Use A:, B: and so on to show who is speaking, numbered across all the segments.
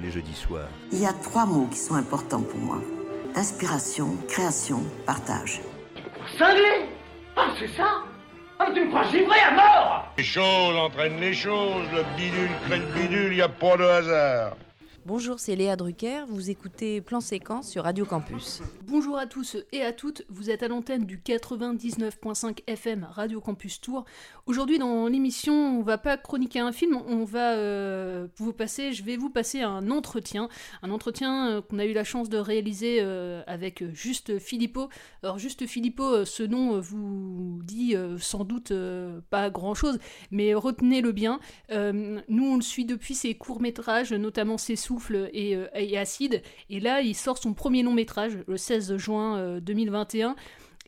A: Tous les jeudis soirs.
B: Il y a trois mots qui sont importants pour moi. Inspiration, création, partage.
C: Cinglé Ah, c'est ça Ah, tu me crois givré à mort
D: Les choses entraînent les choses, le bidule crée le bidule, y a pas de hasard.
E: Bonjour, c'est Léa Drucker, vous écoutez Plan Séquence sur Radio Campus.
F: Bonjour à tous et à toutes, vous êtes à l'antenne du 99.5 FM Radio Campus Tour. Aujourd'hui dans l'émission, on va pas chroniquer un film, on va euh, vous passer, je vais vous passer un entretien, un entretien euh, qu'on a eu la chance de réaliser euh, avec Juste Philippot. Alors Juste Philippot, ce nom vous dit sans doute pas grand-chose, mais retenez-le bien. nous on le suit depuis ses courts-métrages, notamment ses Souffle et, et, Acide. Et là, il sort son premier long métrage le 16 juin euh, 2021.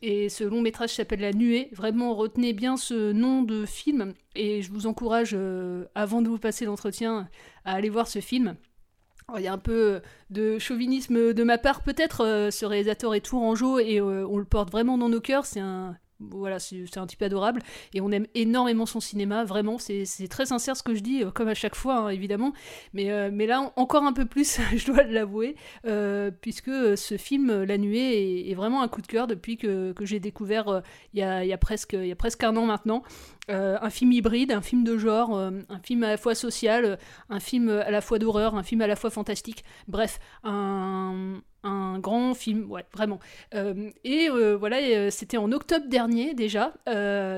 F: Et ce long métrage s'appelle La Nuée. Vraiment, retenez bien ce nom de film. Et je vous encourage, euh, avant de vous passer l'entretien, à aller voir ce film. Alors, il y a un peu de chauvinisme de ma part, peut-être. euh, ce réalisateur est tourangeau et euh, on le porte vraiment dans nos cœurs. C'est un voilà, c'est un type adorable. Et on aime énormément son cinéma, vraiment, c'est très sincère ce que je dis, euh, comme à chaque fois hein, évidemment, mais, euh, là en- encore un peu plus, je dois l'avouer, euh, puisque ce film, La Nuée, est, vraiment un coup de cœur depuis que, j'ai découvert il y, a, presque, y a presque un an maintenant. Un film hybride, un film de genre, un film à la fois social, un film à la fois d'horreur, un film à la fois fantastique, bref, un, un grand film, ouais, vraiment. Euh, et euh, voilà, euh, c'était en octobre dernier déjà,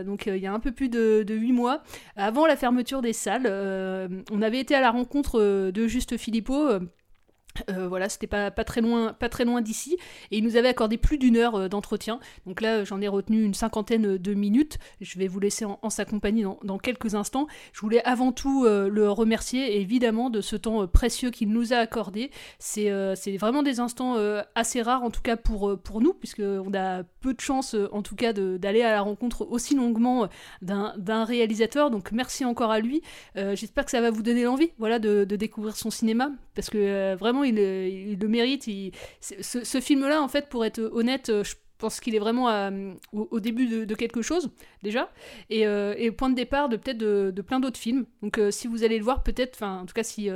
F: donc il y a un peu plus de, de 8 mois, avant la fermeture des salles. on avait été à la rencontre de Juste Philippot. Euh, voilà, c'était pas, pas très loin, pas très loin d'ici, et il nous avait accordé plus d'une heure euh, d'entretien. Donc là, j'en ai retenu une cinquantaine de minutes. Je vais vous laisser en, sa compagnie dans, dans quelques instants. Je voulais avant tout euh, le remercier évidemment de ce temps précieux qu'il nous a accordé. C'est vraiment des instants assez rares, en tout cas pour, pour nous, puisque on a peu de chance, en tout cas, d'aller à la rencontre aussi longuement d'un réalisateur. Donc merci encore à lui. J'espère que ça va vous donner l'envie, voilà, de découvrir son cinéma, parce que euh, vraiment il, euh, il le mérite. Ce, film-là, en fait, pour être honnête, euh, je pense qu'il est vraiment au, début de, quelque chose déjà, et, euh, point de départ de peut-être de, plein d'autres films. Donc si vous allez le voir, peut-être, enfin en tout cas si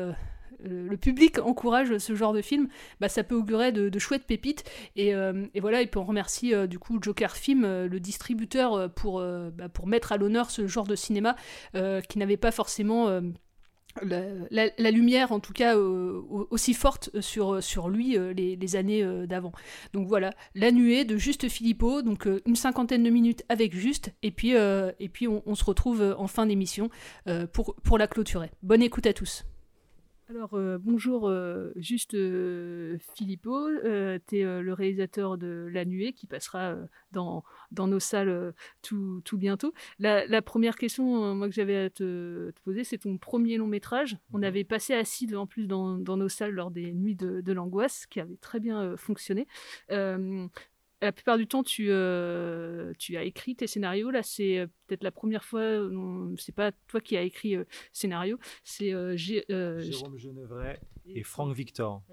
F: le, public encourage ce genre de film, bah, ça peut augurer de, chouettes pépites. Et, voilà, et puis on remercie euh, du coup Joker Film, le distributeur, pour, bah, pour mettre à l'honneur ce genre de cinéma qui n'avait pas forcément... euh, la, lumière en tout cas euh, au- aussi forte sur, sur lui euh, les, années euh, d'avant. Donc voilà, la nuée de Juste Philippot, donc euh, une cinquantaine de minutes avec Juste, et puis, euh, et puis on, on se retrouve euh, en fin d'émission euh, pour, pour la clôturer. Bonne écoute à tous. Alors euh, bonjour euh, Juste euh, Philippot, euh, tu es le réalisateur de La Nuée qui passera dans, dans nos salles tout, tout bientôt. La, la première question moi, que j'avais à te, te poser, c'est ton premier long métrage. On avait passé Acide en plus dans, dans nos salles lors des nuits de, de l'angoisse, qui avait très bien fonctionné. La plupart du temps, tu, euh, tu as écrit tes scénarios. Là, c'est euh, peut-être la première fois, euh, c'est pas toi qui as écrit euh, scénario, c'est euh,
G: Jérôme Genevray et Franck Victor.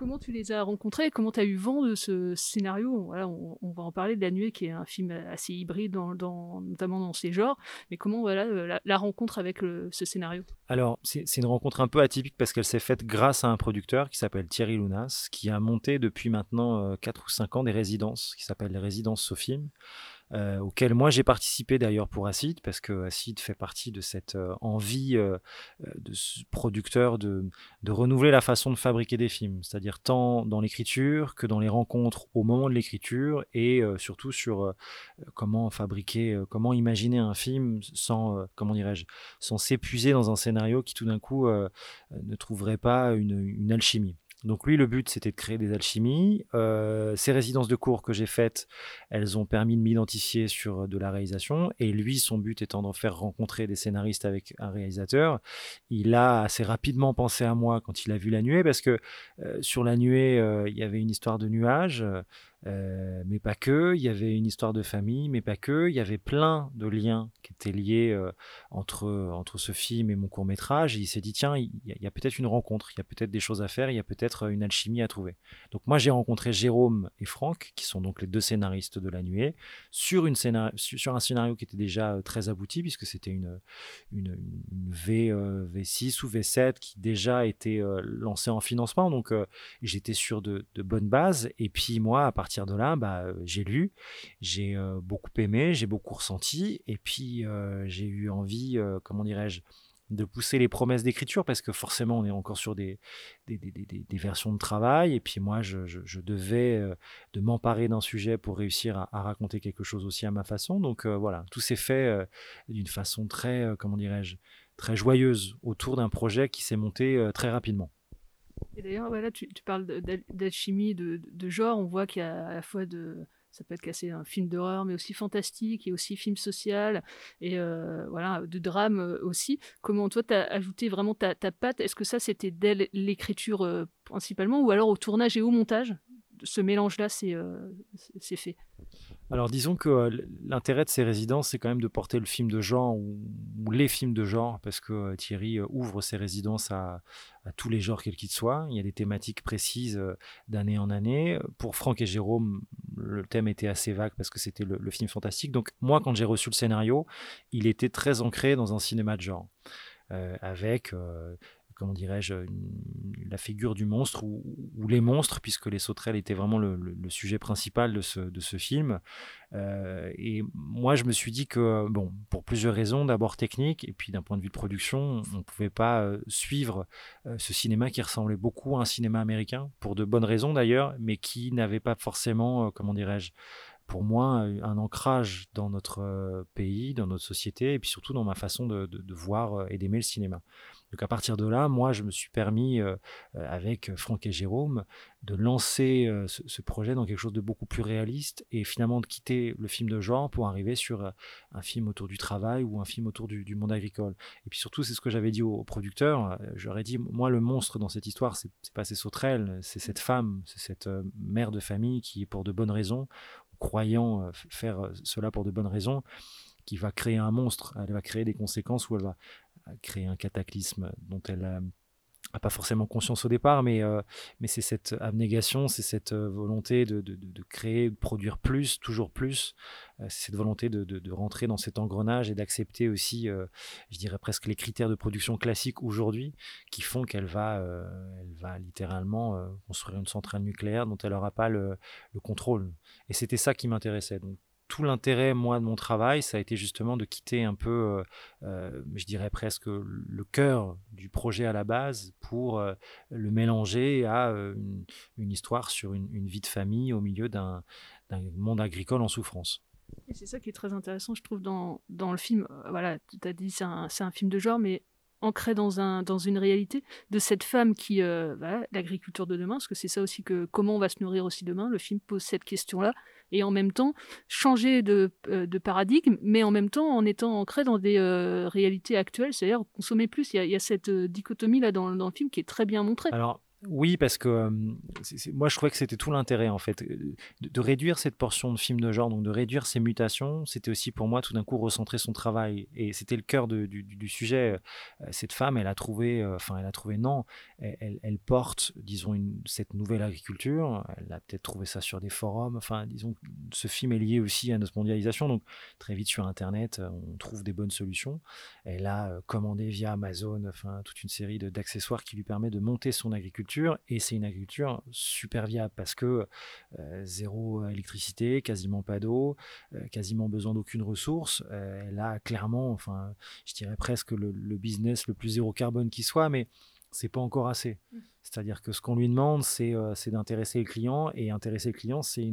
F: Comment tu les as rencontrés Comment tu as eu vent de ce scénario? On, va en parler de La Nuée, qui est un film assez hybride, notamment dans ses genres. Mais comment voilà, euh, la, rencontre avec ce scénario?
G: Alors, c'est une rencontre un peu atypique parce qu'elle s'est faite grâce à un producteur qui s'appelle Thierry Lounas, qui a monté depuis maintenant euh, 4 ou 5 ans des résidences qui s'appellent les résidences Sofim. Euh, auquel moi j'ai participé d'ailleurs pour Acid, parce que Acid fait partie de cette euh, envie euh, de ce producteur de, de renouveler la façon de fabriquer des films, c'est-à-dire tant dans l'écriture que dans les rencontres au moment de l'écriture et surtout sur comment fabriquer, comment imaginer un film sans, comment dirais-je, sans s'épuiser dans un scénario qui tout d'un coup ne trouverait pas une alchimie. Donc lui, le but, c'était de créer des alchimies. Euh, ces résidences de cours que j'ai faites, elles ont permis de m'identifier sur de la réalisation. Et lui, son but étant d'en faire rencontrer des scénaristes avec un réalisateur, il a assez rapidement pensé à moi quand il a vu La Nuée, parce que euh, sur La Nuée, euh, il y avait une histoire de nuages. Euh, mais pas que. Il y avait une histoire de famille, mais pas que. Il y avait plein de liens qui étaient liés euh, entre, entre ce film et mon court métrage. Il s'est dit, tiens, il y a, peut-être une rencontre, il y a peut-être des choses à faire, il y a peut-être une alchimie à trouver. Donc moi, j'ai rencontré Jérôme et Franck, qui sont donc les deux scénaristes de La Nuée, sur, une sur un scénario qui était déjà euh, très abouti, puisque c'était une, une, v, V6 ou V7 qui déjà était lancé en financement. Donc j'étais sur de, de bonnes bases. Et puis moi, à partir partir de là, bah, j'ai lu, j'ai beaucoup aimé, j'ai beaucoup ressenti, et puis j'ai eu envie, comment dirais-je, de pousser les promesses d'écriture parce que forcément on est encore sur des, des, versions de travail et puis moi je, devais de m'emparer d'un sujet pour réussir à, raconter quelque chose aussi à ma façon donc voilà tout s'est fait d'une façon très comment dirais-je très joyeuse autour d'un projet qui s'est monté très rapidement.
F: Et d'ailleurs, tu, parles d'alchimie, de, de, genre. On voit qu'il y a à la fois de. Ça peut être cassé un film d'horreur, mais aussi fantastique, et aussi film social, et euh, voilà, de drame euh, aussi. Comment toi, tu as ajouté vraiment ta, ta patte? Est-ce que ça, c'était dès l'écriture euh, principalement, ou alors au tournage et au montage? Ce mélange-là, c'est fait
G: alors disons que euh, l'intérêt de ces résidences, c'est quand même de porter le film de genre ou, les films de genre, parce que euh, Thierry euh, ouvre ses résidences à, tous les genres quels qu'ils soient. Il y a des thématiques précises d'année en année. Pour Franck et Jérôme, le thème était assez vague parce que c'était le, film fantastique. Donc moi, quand j'ai reçu le scénario, il était très ancré dans un cinéma de genre. avec comment dirais-je, la figure du monstre ou, les monstres, puisque les sauterelles étaient vraiment le, sujet principal de ce, film. Euh, et moi, je me suis dit que, bon, pour plusieurs raisons, d'abord technique, et puis d'un point de vue de production, on ne pouvait pas euh, suivre euh, ce cinéma qui ressemblait beaucoup à un cinéma américain, pour de bonnes raisons d'ailleurs, mais qui n'avait pas forcément, comment dirais-je, pour moi un ancrage dans notre pays, dans notre société, et puis surtout dans ma façon de voir et d'aimer le cinéma. Donc à partir de là, moi, je me suis permis, euh, euh, avec Franck et Jérôme, de lancer euh, ce, projet dans quelque chose de beaucoup plus réaliste et finalement de quitter le film de genre pour arriver sur un film autour du travail ou un film autour du, monde agricole. Et puis surtout, c'est ce que j'avais dit au, producteur. J'aurais dit, moi, le monstre dans cette histoire, c'est pas ces sauterelles, c'est cette femme, c'est cette mère de famille qui, pour de bonnes raisons, croyant faire cela pour de bonnes raisons, qui va créer un monstre, elle va créer des conséquences où elle va créer un cataclysme dont elle n'a pas forcément conscience au départ, mais, euh, mais c'est cette abnégation, c'est cette euh, volonté de, de, de, créer, de produire plus, toujours plus, euh, c'est cette volonté de, de, rentrer dans cet engrenage et d'accepter aussi, je dirais presque les critères de production classiques aujourd'hui, qui font qu'elle va, elle va littéralement construire une centrale nucléaire dont elle n'aura pas le, le, contrôle. Et c'était ça qui m'intéressait. Donc tout l'intérêt, moi, de mon travail, ça a été justement de quitter un peu, euh, euh, je dirais presque, le cœur du projet à la base pour euh, le mélanger à une, histoire sur une, vie de famille au milieu d'un monde agricole en souffrance.
F: C'est ça qui est très intéressant, je trouve, dans, le film. Voilà, tu as dit c'est un, film de genre, mais ancré dans, un, dans une réalité de cette femme qui, l'agriculture de demain, parce que c'est ça aussi que comment on va se nourrir aussi demain. Le film pose cette question-là et en même temps changer de, euh, de, paradigme, mais en même temps en étant ancré dans des euh, réalités actuelles, c'est-à-dire consommer plus. Il y, a, cette euh, dichotomie là dans, dans, le film qui est très bien montrée.
G: Alors, oui, parce que moi je trouvais que c'était tout l'intérêt en fait de, réduire cette portion de film de genre, donc de réduire ces mutations. C'était aussi pour moi tout d'un coup recentrer son travail et c'était le cœur du, sujet. cette femme, elle a trouvé, enfin elle a trouvé non, elle, porte, disons, cette nouvelle agriculture. Elle a peut-être trouvé ça sur des forums. Enfin, disons, ce film est lié aussi à notre mondialisation, donc très vite sur Internet, on trouve des bonnes solutions. Elle a commandé via Amazon, enfin toute une série d'accessoires qui lui permet de monter son agriculture agriculture et c'est une agriculture super viable parce que zéro électricité, quasiment pas d'eau, quasiment besoin d'aucune ressource. elle a clairement, enfin, je dirais presque le, business le plus zéro carbone qui soit, mais c'est pas encore assez. Mmh. C'est-à-dire que ce qu'on lui demande, c'est d'intéresser le client. Et intéresser le client, c'est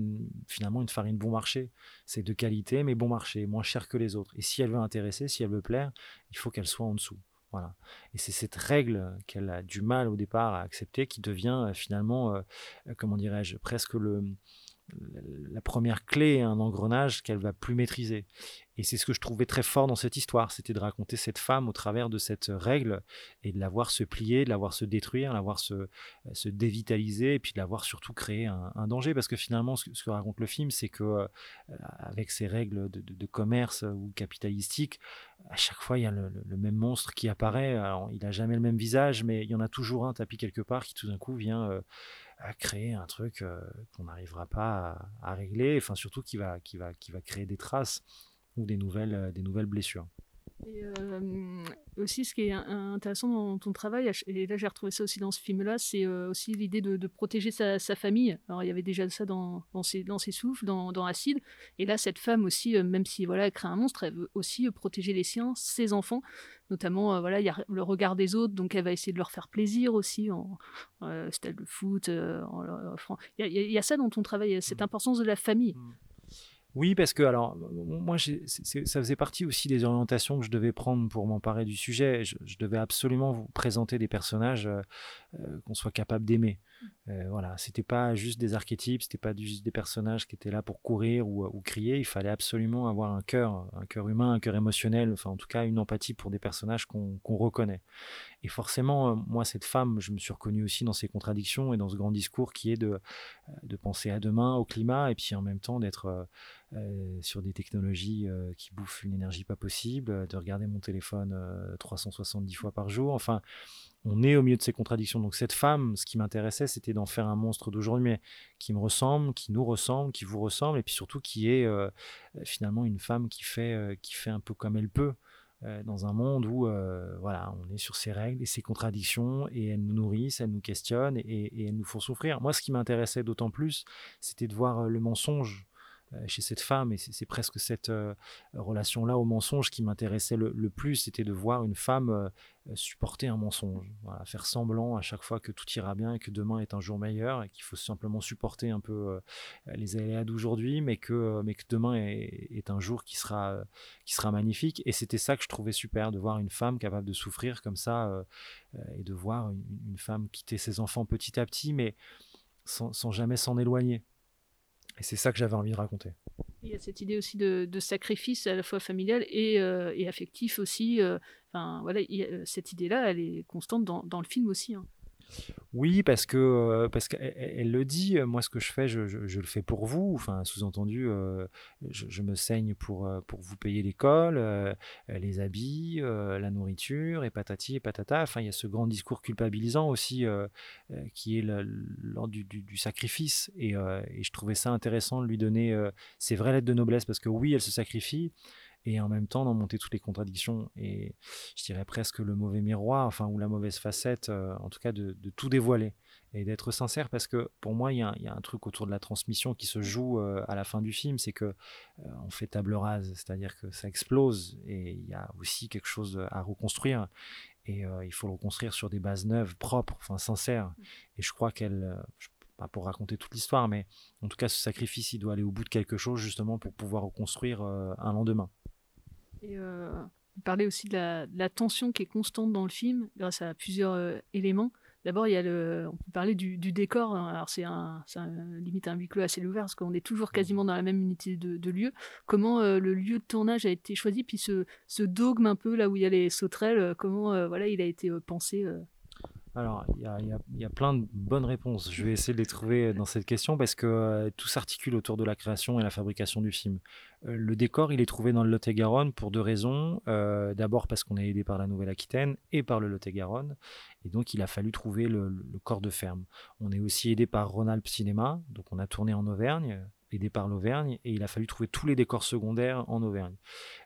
G: finalement une farine bon marché. C'est de qualité, mais bon marché, moins cher que les autres. Et si elle veut intéresser, si elle veut plaire, il faut qu'elle soit en dessous. Voilà. Et c'est cette règle qu'elle a du mal au départ à accepter qui devient finalement, comment dirais-je, presque le, la première clé, un engrenage qu'elle va plus maîtriser. Et c'est ce que je trouvais très fort dans cette histoire, c'était de raconter cette femme au travers de cette règle et de la voir se plier, de la voir se détruire, de la voir se, se dévitaliser et puis de la voir surtout créer un, danger. Parce que finalement, ce que, raconte le film, c'est que euh, avec ces règles de, commerce ou capitalistique, à chaque fois, il y a le, même monstre qui apparaît. Il n'a jamais le même visage, mais il y en a toujours un tapis quelque part qui tout d'un coup vient... Euh, à créer un truc euh, qu'on n'arrivera pas à, régler, enfin surtout qui va, qui, va, qui va créer des traces ou des nouvelles, euh, des nouvelles blessures.
F: Et euh, aussi, ce qui est intéressant dans ton travail, et là j'ai retrouvé ça aussi dans ce film-là, c'est aussi l'idée de, protéger sa, famille. Alors il y avait déjà ça dans, dans, ses, dans ses souffles, dans, dans Acide, et là cette femme aussi, même si voilà, elle crée un monstre, elle veut aussi protéger les siens, ses enfants notamment euh, voilà il y a le regard des autres donc elle va essayer de leur faire plaisir aussi en euh, style de foot euh, il y, a ça dans ton travail cette mmh. importance de la famille mmh.
G: Oui, parce que alors moi, ça faisait partie aussi des orientations que je devais prendre pour m'emparer du sujet. Je, devais absolument vous présenter des personnages qu'on soit capable d'aimer. Euh, voilà, c'était pas juste des archétypes, c'était pas juste des personnages qui étaient là pour courir ou, ou crier. Il fallait absolument avoir un cœur, un cœur humain, un cœur émotionnel, enfin en tout cas une empathie pour des personnages qu'on reconnaît. Et forcément, euh, moi, cette femme, je me suis reconnu aussi dans ses contradictions et dans ce grand discours qui est de, euh, de penser à demain, au climat, et puis en même temps d'être euh, sur des technologies qui bouffent une énergie pas possible, de regarder mon téléphone 370 fois par jour. Enfin, on est au milieu de ces contradictions. Donc cette femme, ce qui m'intéressait, c'était d'en faire un monstre d'aujourd'hui, mais qui me ressemble, qui nous ressemble, qui vous ressemble, et puis surtout qui est finalement une femme qui fait, qui fait un peu comme elle peut. Euh, dans un monde où euh, voilà, on est sur ses règles et ses contradictions et elles nous nourrissent, elles nous questionnent et, et elles nous font souffrir. Moi, ce qui m'intéressait d'autant plus, c'était de voir euh, le mensonge euh, chez cette femme, et c'est presque cette euh, relation-là au mensonge qui m'intéressait le, plus, c'était de voir une femme euh, supporter un mensonge, faire semblant à chaque fois que tout ira bien et que demain est un jour meilleur et qu'il faut simplement supporter un peu les aléas d'aujourd'hui, mais que, mais que demain est, un jour qui sera, qui sera magnifique. Et c'était ça que je trouvais super, de voir une femme capable de souffrir comme ça et de voir une, femme quitter ses enfants petit à petit, mais sans jamais s'en éloigner. Et c'est ça que j'avais envie de raconter.
F: Il y a cette idée aussi de, sacrifice à la fois familial et, euh, affectif aussi. Euh, enfin, voilà, cette idée-là, elle est constante dans, dans le film aussi. Hein.
G: Oui, parce que parce qu'elle le dit. Moi, ce que je fais, je, le fais pour vous. Enfin, sous-entendu, je, me saigne pour pour vous payer l'école, les habits, la nourriture, et patati et patata. Enfin, il y a ce grand discours culpabilisant aussi qui est lors du, du, sacrifice. Et, et, je trouvais ça intéressant de lui donner ses vraies lettres de noblesse parce que oui, elle se sacrifie et en même temps d'en monter toutes les contradictions et je dirais presque le mauvais miroir, enfin ou la mauvaise facette, euh, en tout cas de, tout dévoiler et d'être sincère parce que pour moi il y, a, un truc autour de la transmission qui se joue euh, à la fin du film, c'est que euh, on fait table rase, c'est-à-dire que ça explose et il y a aussi quelque chose à reconstruire et il faut le reconstruire sur des bases neuves, propres, enfin sincères. Et je crois qu'elle pas pour raconter toute l'histoire, mais en tout cas, ce sacrifice, il doit aller au bout de quelque chose justement pour pouvoir reconstruire un lendemain.
F: Et euh, parler aussi de la, tension qui est constante dans le film grâce à plusieurs euh, éléments. D'abord, il y a le, on peut parler du, décor. Hein. Alors, c'est un, limite un huis clos assez ouvert parce qu'on est toujours quasiment dans la même unité de, lieu. Comment euh, le lieu de tournage a été choisi, puis ce, ce, dogme un peu là où il y a les sauterelles, comment voilà, il a été pensé
G: alors, il y, a, plein de bonnes réponses. Je vais essayer de les trouver dans cette question parce que euh, tout s'articule autour de la création et la fabrication du film. Euh, le décor, il est trouvé dans le Lot-et-Garonne pour deux raisons. Euh, d'abord parce qu'on est aidé par la Nouvelle-Aquitaine et par le Lot-et-Garonne. Et donc, il a fallu trouver le, corps de ferme. On est aussi aidé par Ronald Cinéma. Donc, on a tourné en Auvergne aidé par l'Auvergne, et il a fallu trouver tous les décors secondaires en Auvergne.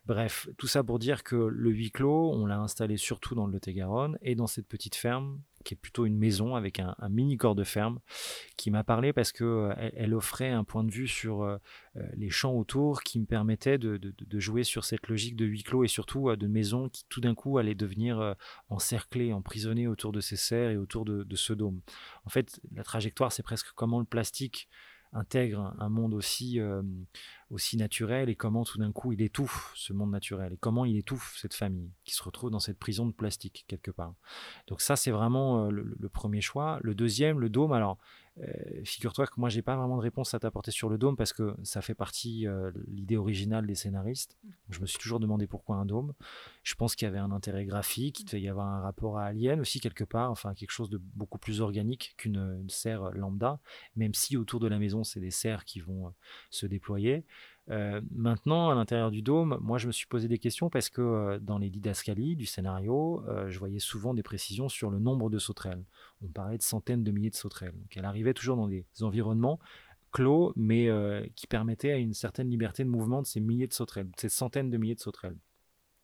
G: Bref, tout ça pour dire que le huis clos, on l'a installé surtout dans le Lot-et-Garonne et dans cette petite ferme qui est plutôt une maison avec un, mini corps de ferme, qui m'a parlé parce que elle, offrait un point de vue sur les champs autour qui me permettait de, jouer sur cette logique de huis clos et surtout de maisons qui tout d'un coup allaient devenir encerclées, emprisonnées autour de ces serres et autour de, ce dôme. En fait, la trajectoire, c'est presque comment le plastique intègre un monde aussi, euh, aussi naturel et comment tout d'un coup il étouffe ce monde naturel et comment il étouffe cette famille qui se retrouve dans cette prison de plastique quelque part. Donc ça c'est vraiment euh, le, premier choix. Le deuxième, le dôme, alors euh, figure-toi que moi j'ai pas vraiment de réponse à t'apporter sur le dôme parce que ça fait partie de l'idée originale des scénaristes. Je me suis toujours demandé pourquoi un dôme. Je pense qu'il y avait un intérêt graphique, il devait y avoir un rapport à Alien aussi quelque part, enfin quelque chose de beaucoup plus organique qu'une serre lambda, même si autour de la maison c'est des serres qui vont se déployer. Euh, maintenant, à l'intérieur du dôme, moi, je me suis posé des questions parce que euh, dans les didascalies du scénario, euh, je voyais souvent des précisions sur le nombre de sauterelles. On parlait de centaines de milliers de sauterelles. Donc, elle arrivait toujours dans des environnements clos, mais qui permettaient à une certaine liberté de mouvement de ces milliers de sauterelles, de ces centaines de milliers de sauterelles.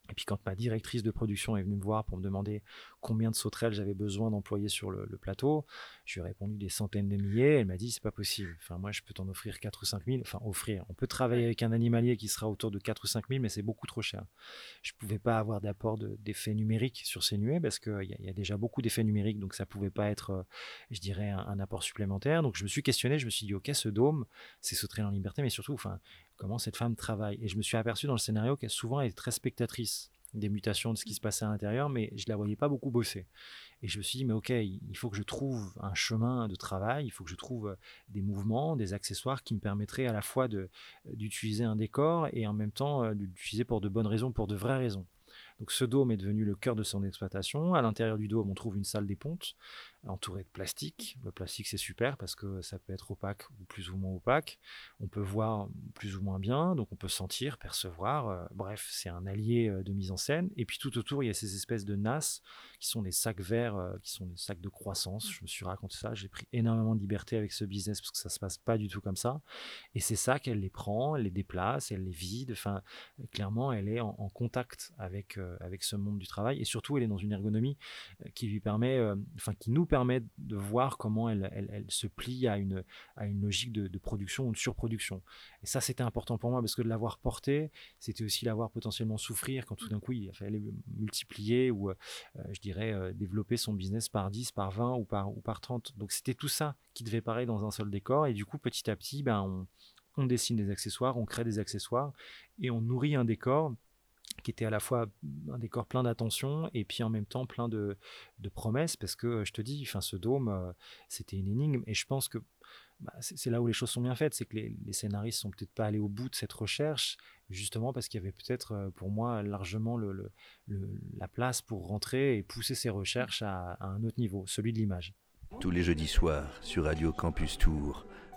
G: Et puis quand ma directrice de production est venue me voir pour me demander combien de sauterelles j'avais besoin d'employer sur le, plateau, je lui ai répondu des centaines de milliers. Elle m'a dit c'est pas possible. Enfin moi je peux t'en offrir 4 ou 5 000. Enfin offrir. On peut travailler avec un animalier qui sera autour de 4 ou 5 000, mais c'est beaucoup trop cher. Je pouvais pas avoir d'apport d'effets numériques sur ces nuées parce qu'il y, y, a déjà beaucoup d'effets numériques, donc ça pouvait pas être, euh, je dirais, un, un, apport supplémentaire. Donc je me suis questionné, je me suis dit ok ce dôme, c'est sauterelles en liberté, mais surtout, enfin comment cette femme travaille. Et je me suis aperçu dans le scénario qu'elle souvent est très spectatrice des mutations de ce qui se passait à l'intérieur, mais je la voyais pas beaucoup bosser. Et je me suis dit, mais ok, il faut que je trouve un chemin de travail, il faut que je trouve euh, des mouvements, des accessoires qui me permettraient à la fois d'utiliser un décor et en même temps euh, d'utiliser pour de bonnes raisons, pour de vraies raisons. Donc ce dôme est devenu le cœur de son exploitation. À l'intérieur du dôme, on trouve une salle des pontes entourée de plastique. Le plastique, c'est super parce que ça peut être opaque ou plus ou moins opaque. On peut voir plus ou moins bien, donc on peut sentir, percevoir. Euh, bref, c'est un allié euh, de mise en scène. Et puis tout autour, il y a ces espèces de nasses qui sont des sacs verts, euh, qui sont des sacs de croissance. Je me suis raconté ça. J'ai pris énormément de liberté avec ce business parce que ça se passe pas du tout comme ça. Et c'est ça qu'elle les prend, elle les déplace, elle les vide. Enfin, clairement, elle est en, contact avec avec ce monde du travail et surtout elle est dans une ergonomie qui lui permet, enfin qui nous permet de voir comment elle, se plie à une logique de, production ou de surproduction. Et ça c'était important pour moi parce que de l'avoir porté, c'était aussi l'avoir potentiellement souffrir quand tout d'un coup il fallait multiplier ou je dirais développer son business par 10, par 20 ou par ou par 30. Donc c'était tout ça qui devait paraître dans un seul décor et du coup petit à petit ben on dessine des accessoires, on crée des accessoires et on nourrit un décor qui était à la fois un décor plein d'attention et puis en même temps plein de, promesses parce que je te dis, enfin ce dôme, euh, c'était une énigme et je pense que bah, c'est là où les choses sont bien faites, c'est que les, scénaristes sont peut-être pas allés au bout de cette recherche justement parce qu'il y avait peut-être euh, pour moi largement le, la place pour rentrer et pousser ces recherches à, à un autre niveau, celui de l'image.
A: Tous les jeudis soirs sur Radio Campus Tour.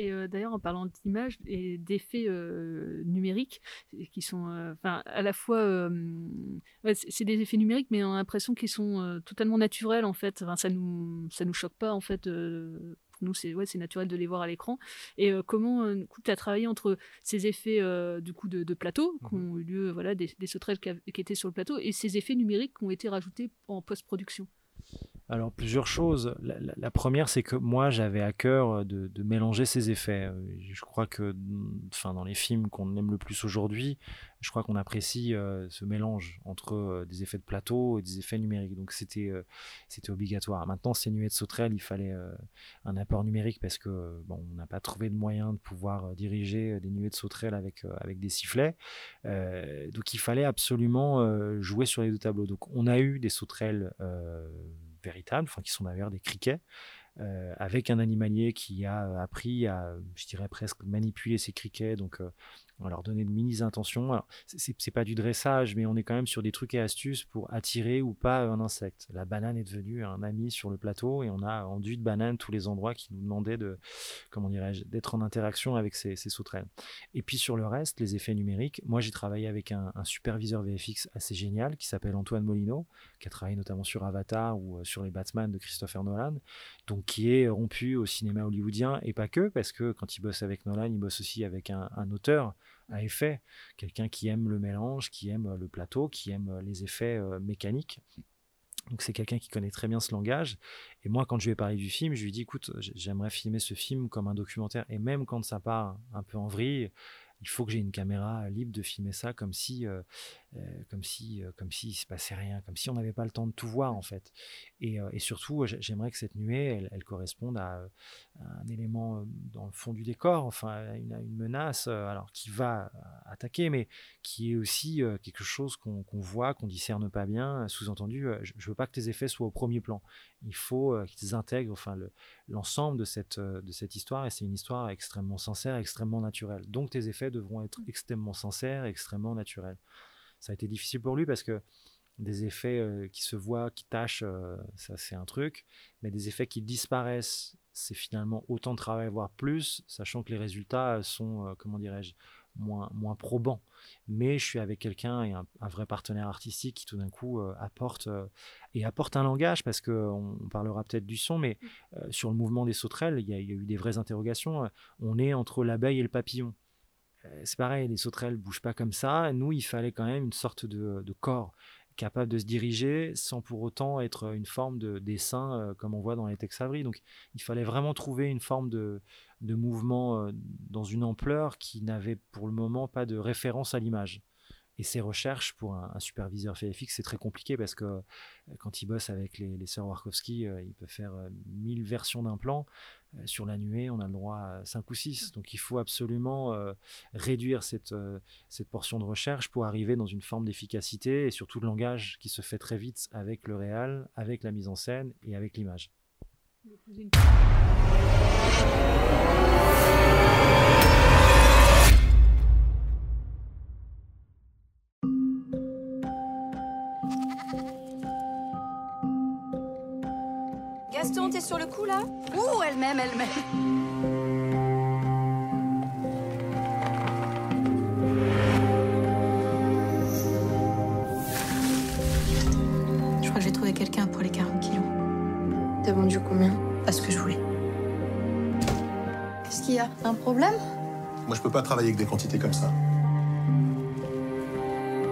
F: Et euh, d'ailleurs, en parlant d'images et d'effets euh, numériques, qui sont, euh, enfin, à la fois, c'est des effets numériques, mais on a l'impression qu'ils sont totalement naturels en fait. Enfin, ça nous, ça nous choque pas en fait. nous, c'est ouais, c'est naturel de les voir à l'écran. Et comment, tu as travaillé entre ces effets du coup de, plateau qui mmh ont eu lieu, voilà, des, des sauterelles qui, qui étaient sur le plateau, et ces effets numériques qui ont été rajoutés en post-production?
G: Alors plusieurs choses. La, première, c'est que moi, j'avais à cœur euh, de, mélanger ces effets. Euh, je crois que, enfin, dans les films qu'on aime le plus aujourd'hui, je crois qu'on apprécie euh, ce mélange entre des effets de plateau et des effets numériques. Donc c'était c'était obligatoire. Maintenant, ces nuées de sauterelles, il fallait un apport numérique parce que bon, on n'a pas trouvé de moyen de pouvoir diriger des nuées de sauterelles avec avec des sifflets. donc il fallait absolument jouer sur les deux tableaux. Donc on a eu des sauterelles véritables, enfin qui sont d'ailleurs des criquets, euh, avec un animalier qui a appris à, je dirais presque manipuler ces criquets, donc euh, on leur donner de mini intentions. Alors, c'est pas du dressage, mais on est quand même sur des trucs et astuces pour attirer ou pas un insecte. La banane est devenue un ami sur le plateau et on a enduit de bananes tous les endroits qui nous demandaient de, comment dirais-je, d'être en interaction avec ces, sauterelles. Et puis sur le reste, les effets numériques, moi j'ai travaillé avec un, superviseur VFX assez génial qui s'appelle Antoine Molino, qui a travaillé notamment sur Avatar ou euh, sur les Batman de Christopher Nolan, donc qui est rompu au cinéma hollywoodien et pas que, parce que quand il bosse avec Nolan, il bosse aussi avec un, auteur à effet, quelqu'un qui aime le mélange, qui aime le plateau, qui aime les effets euh, mécaniques. Donc c'est quelqu'un qui connaît très bien ce langage. Et moi, quand je lui ai parlé du film, je lui ai dit, écoute, j'aimerais filmer ce film comme un documentaire. Et même quand ça part un peu en vrille, il faut que j'ai une caméra libre de filmer ça comme si, euh, euh, comme si, euh, comme s'il se passait rien, comme si on n'avait pas le temps de tout voir en fait. Et, et surtout, j'aimerais que cette nuée, elle, corresponde à, un élément dans le fond du décor, enfin, une, une menace, alors qui va attaquer, mais qui est aussi quelque chose qu'on voit, qu'on discerne pas bien. Sous-entendu, je, ne veux pas que tes effets soient au premier plan. Il faut qu'ils intègrent, enfin, l'ensemble de cette de cette histoire. Et c'est une histoire extrêmement sincère, extrêmement naturelle. Donc tes effets devront être extrêmement sincères, extrêmement naturels ça a été difficile pour lui parce que des effets euh, qui se voient, qui tâchent, euh, ça c'est un truc, mais des effets qui disparaissent, c'est finalement autant de travail, voire plus, sachant que les résultats sont, euh, comment dirais-je, moins, moins probants. Mais je suis avec quelqu'un et un, vrai partenaire artistique qui tout d'un coup apporte et apporte un langage parce qu'on on parlera peut-être du son, mais sur le mouvement des sauterelles, il y, a, il y, a eu des vraies interrogations. On est entre l'abeille et le papillon. Euh, c'est pareil, les sauterelles ne bougent pas comme ça. Nous, il fallait quand même une sorte de, corps capable de se diriger sans pour autant être une forme de dessin euh, comme on voit dans les textes abris. Donc il fallait vraiment trouver une forme de, mouvement euh, dans une ampleur qui n'avait pour le moment pas de référence à l'image. Et ces recherches pour un, superviseur VFX, c'est très compliqué parce que quand il bosse avec les, les sœurs Warkowski, il peut faire mille versions d'un plan. Euh, sur la nuée, on a le droit à 5 ou 6. Donc il faut absolument euh, réduire cette, euh, cette portion de recherche pour arriver dans une forme d'efficacité et surtout le langage qui se fait très vite avec le réel, avec la mise en scène et avec l'image.
H: Gaston, t'es sur le coup là
I: Ouh, elle-même, elle-même.
H: Je crois que j'ai trouvé quelqu'un pour les 40 kilos.
I: T'as vendu combien
H: Pas ce que je voulais.
I: Qu'est-ce qu'il y a Un problème
J: Moi, je peux pas travailler avec des quantités comme ça.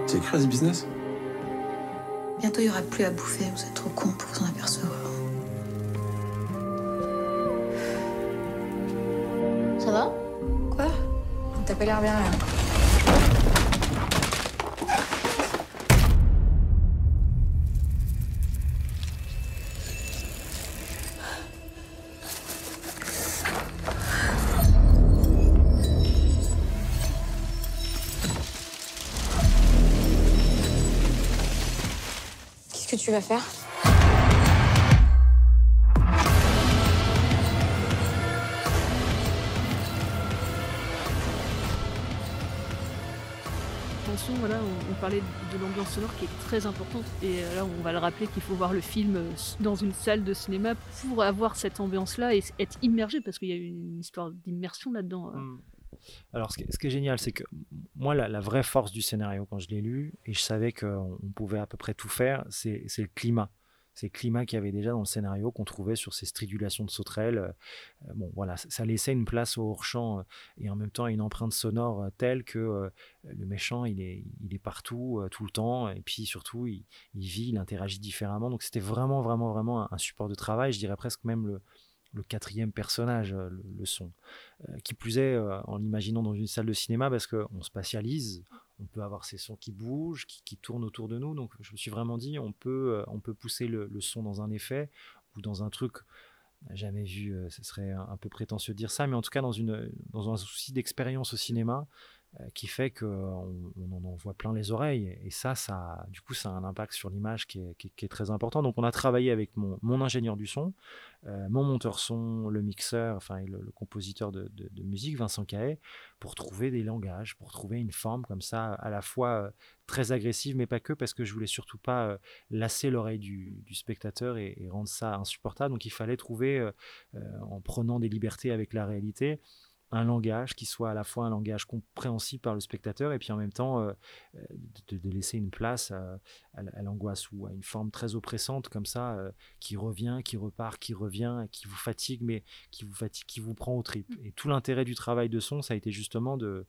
J: C'est écrit à ce business?
H: Bientôt, il y aura plus à bouffer. Vous êtes trop con pour s'en apercevoir.
I: Ça va?
H: Quoi? T'as pas l'air bien là.
I: Tu vas faire
F: voilà, on, parlait de l'ambiance sonore qui est très importante. Et euh, là, on va le rappeler qu'il faut voir le film euh, dans une salle de cinéma pour avoir cette ambiance-là et être immergé, parce qu'il y a une histoire d'immersion là-dedans. Euh.
G: Alors, ce qui, est, génial, c'est que moi, la, vraie force du scénario, quand je l'ai lu, et je savais qu'on pouvait à peu près tout faire, c'est le climat. C'est le climat qu'il y avait déjà dans le scénario qu'on trouvait sur ces stridulations de sauterelles. Euh, bon, voilà, ça laissait une place au hors-champ euh, et en même temps une empreinte sonore euh, telle que le méchant, il est, il est partout, tout le temps, et puis surtout, il, vit, il interagit différemment. Donc c'était vraiment, vraiment, vraiment un, support de travail. Je dirais presque même le, le quatrième personnage, le, son. qui plus est, en l'imaginant dans une salle de cinéma, parce qu'on spatialise, on peut avoir ces sons qui bougent, qui, tournent autour de nous. Donc je me suis vraiment dit, on peut, euh, on peut pousser le, son dans un effet ou dans un truc jamais vu, euh, ce serait un, peu prétentieux de dire ça, mais en tout cas dans un souci d'expérience au cinéma, qui fait qu'on on en envoie plein les oreilles. Et ça, ça du coup, ça a un impact sur l'image qui est, très important. Donc, on a travaillé avec mon, ingénieur du son, mon monteur son, le mixeur, enfin, le, le compositeur de, musique, Vincent Cahet, pour trouver des langages, pour trouver une forme comme ça, à la fois très agressive, mais pas que, parce que je voulais surtout pas lasser l'oreille du, spectateur et, rendre ça insupportable. Donc, il fallait trouver, en prenant des libertés avec la réalité, un langage qui soit à la fois un langage compréhensible par le spectateur et puis en même temps euh, de, de, laisser une place à, à, l'angoisse ou à une forme très oppressante comme ça euh, qui revient, qui repart, qui revient, qui vous fatigue mais qui vous fatigue, qui vous prend au tripes. Et tout l'intérêt du travail de son, ça a été justement de,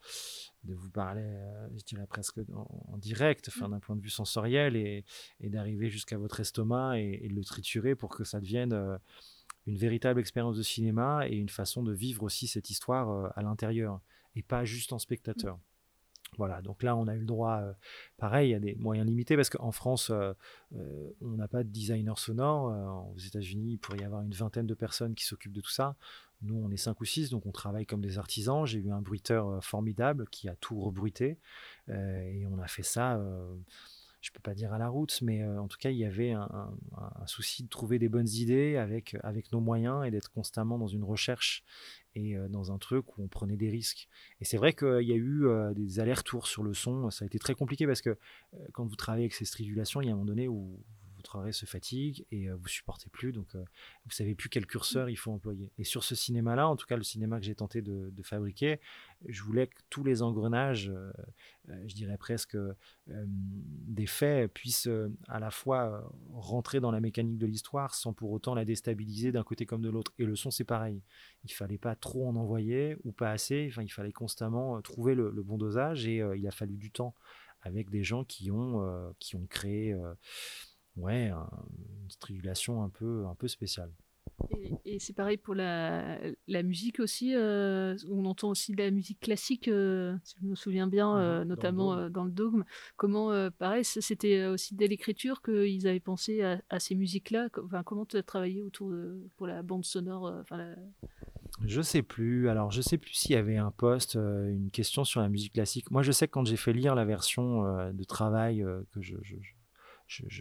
G: de vous parler, euh, je dirais presque en, en direct, enfin, d'un point de vue sensoriel et, et d'arriver jusqu'à votre estomac et, et, de le triturer pour que ça devienne euh, une véritable expérience de cinéma et une façon de vivre aussi cette histoire euh, à l'intérieur et pas juste en spectateur. Voilà, donc là on a eu le droit, euh, pareil, à des moyens limités parce qu'en France euh, on n'a pas de designer sonore. aux États-Unis il pourrait y avoir une vingtaine de personnes qui s'occupent de tout ça. Nous on est cinq ou six, donc on travaille comme des artisans. J'ai eu un bruiteur formidable qui a tout rebruité et on a fait ça je peux pas dire à la route, mais euh, en tout cas, il y avait un, souci de trouver des bonnes idées avec, avec nos moyens et d'être constamment dans une recherche et euh, dans un truc où on prenait des risques. Et c'est vrai qu'il y a eu euh, des allers-retours sur le son. Ça a été très compliqué parce que quand vous travaillez avec ces stridulations, il y a un moment donné où votre oreille se fatigue et euh, vous supportez plus, donc euh, vous savez plus quel curseur il faut employer. Et sur ce cinéma-là, en tout cas le cinéma que j'ai tenté de, fabriquer, je voulais que tous les engrenages, euh, je dirais presque des faits, puissent à la fois rentrer dans la mécanique de l'histoire sans pour autant la déstabiliser d'un côté comme de l'autre. Et le son, c'est pareil. Il fallait pas trop en envoyer ou pas assez. Enfin, il fallait constamment trouver le, le bon dosage et il a fallu du temps avec des gens qui ont, qui ont créé ouais, un, une stridulation un peu, un peu spéciale.
F: Et, et c'est pareil pour la, la musique aussi. Euh, on entend aussi de la musique classique, euh, si je me souviens bien, euh, notamment dans le, dans le, dogme. Comment, euh, pareil, c'était aussi dès l'écriture qu'ils avaient pensé à, à ces musiques-là? Enfin, comment tu as travaillé autour de, pour la bande sonore euh, enfin, la...
G: Je sais plus. Alors, je sais plus s'il y avait un poste, euh, une question sur la musique classique. Moi, je sais que quand j'ai fait lire la version de travail que je, je, je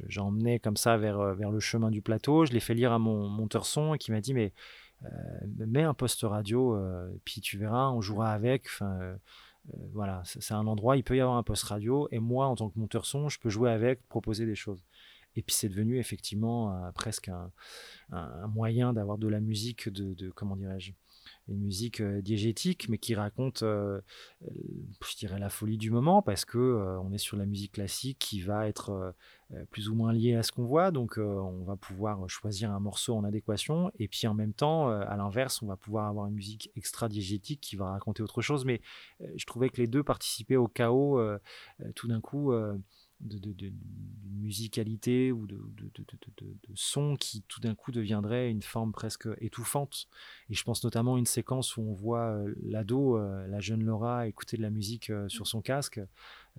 G: j'emmenais je, comme ça vers, euh, vers le chemin du plateau. Je l'ai fait lire à mon monteur son qui m'a dit mais euh, mets un poste radio, euh, puis tu verras, on jouera avec. Voilà, c'est un endroit, il peut y avoir un poste radio, et moi, en tant que monteur son, je peux jouer avec, proposer des choses. Et puis c'est devenu effectivement presque un, moyen d'avoir de la musique de comment dirais-je, une musique euh, diégétique, mais qui raconte, euh, je dirais, la folie du moment, parce que euh, on est sur la musique classique qui va être plus ou moins liée à ce qu'on voit, donc on va pouvoir choisir un morceau en adéquation, et puis en même temps, à l'inverse, on va pouvoir avoir une musique extra diégétique qui va raconter autre chose, mais je trouvais que les deux participaient au chaos tout d'un coup de, de, de, de, musicalité ou de, de, de, son qui tout d'un coup deviendrait une forme presque étouffante. Et je pense notamment à une séquence où on voit euh, l'ado, euh, la jeune Laura, écouter de la musique euh, sur son casque.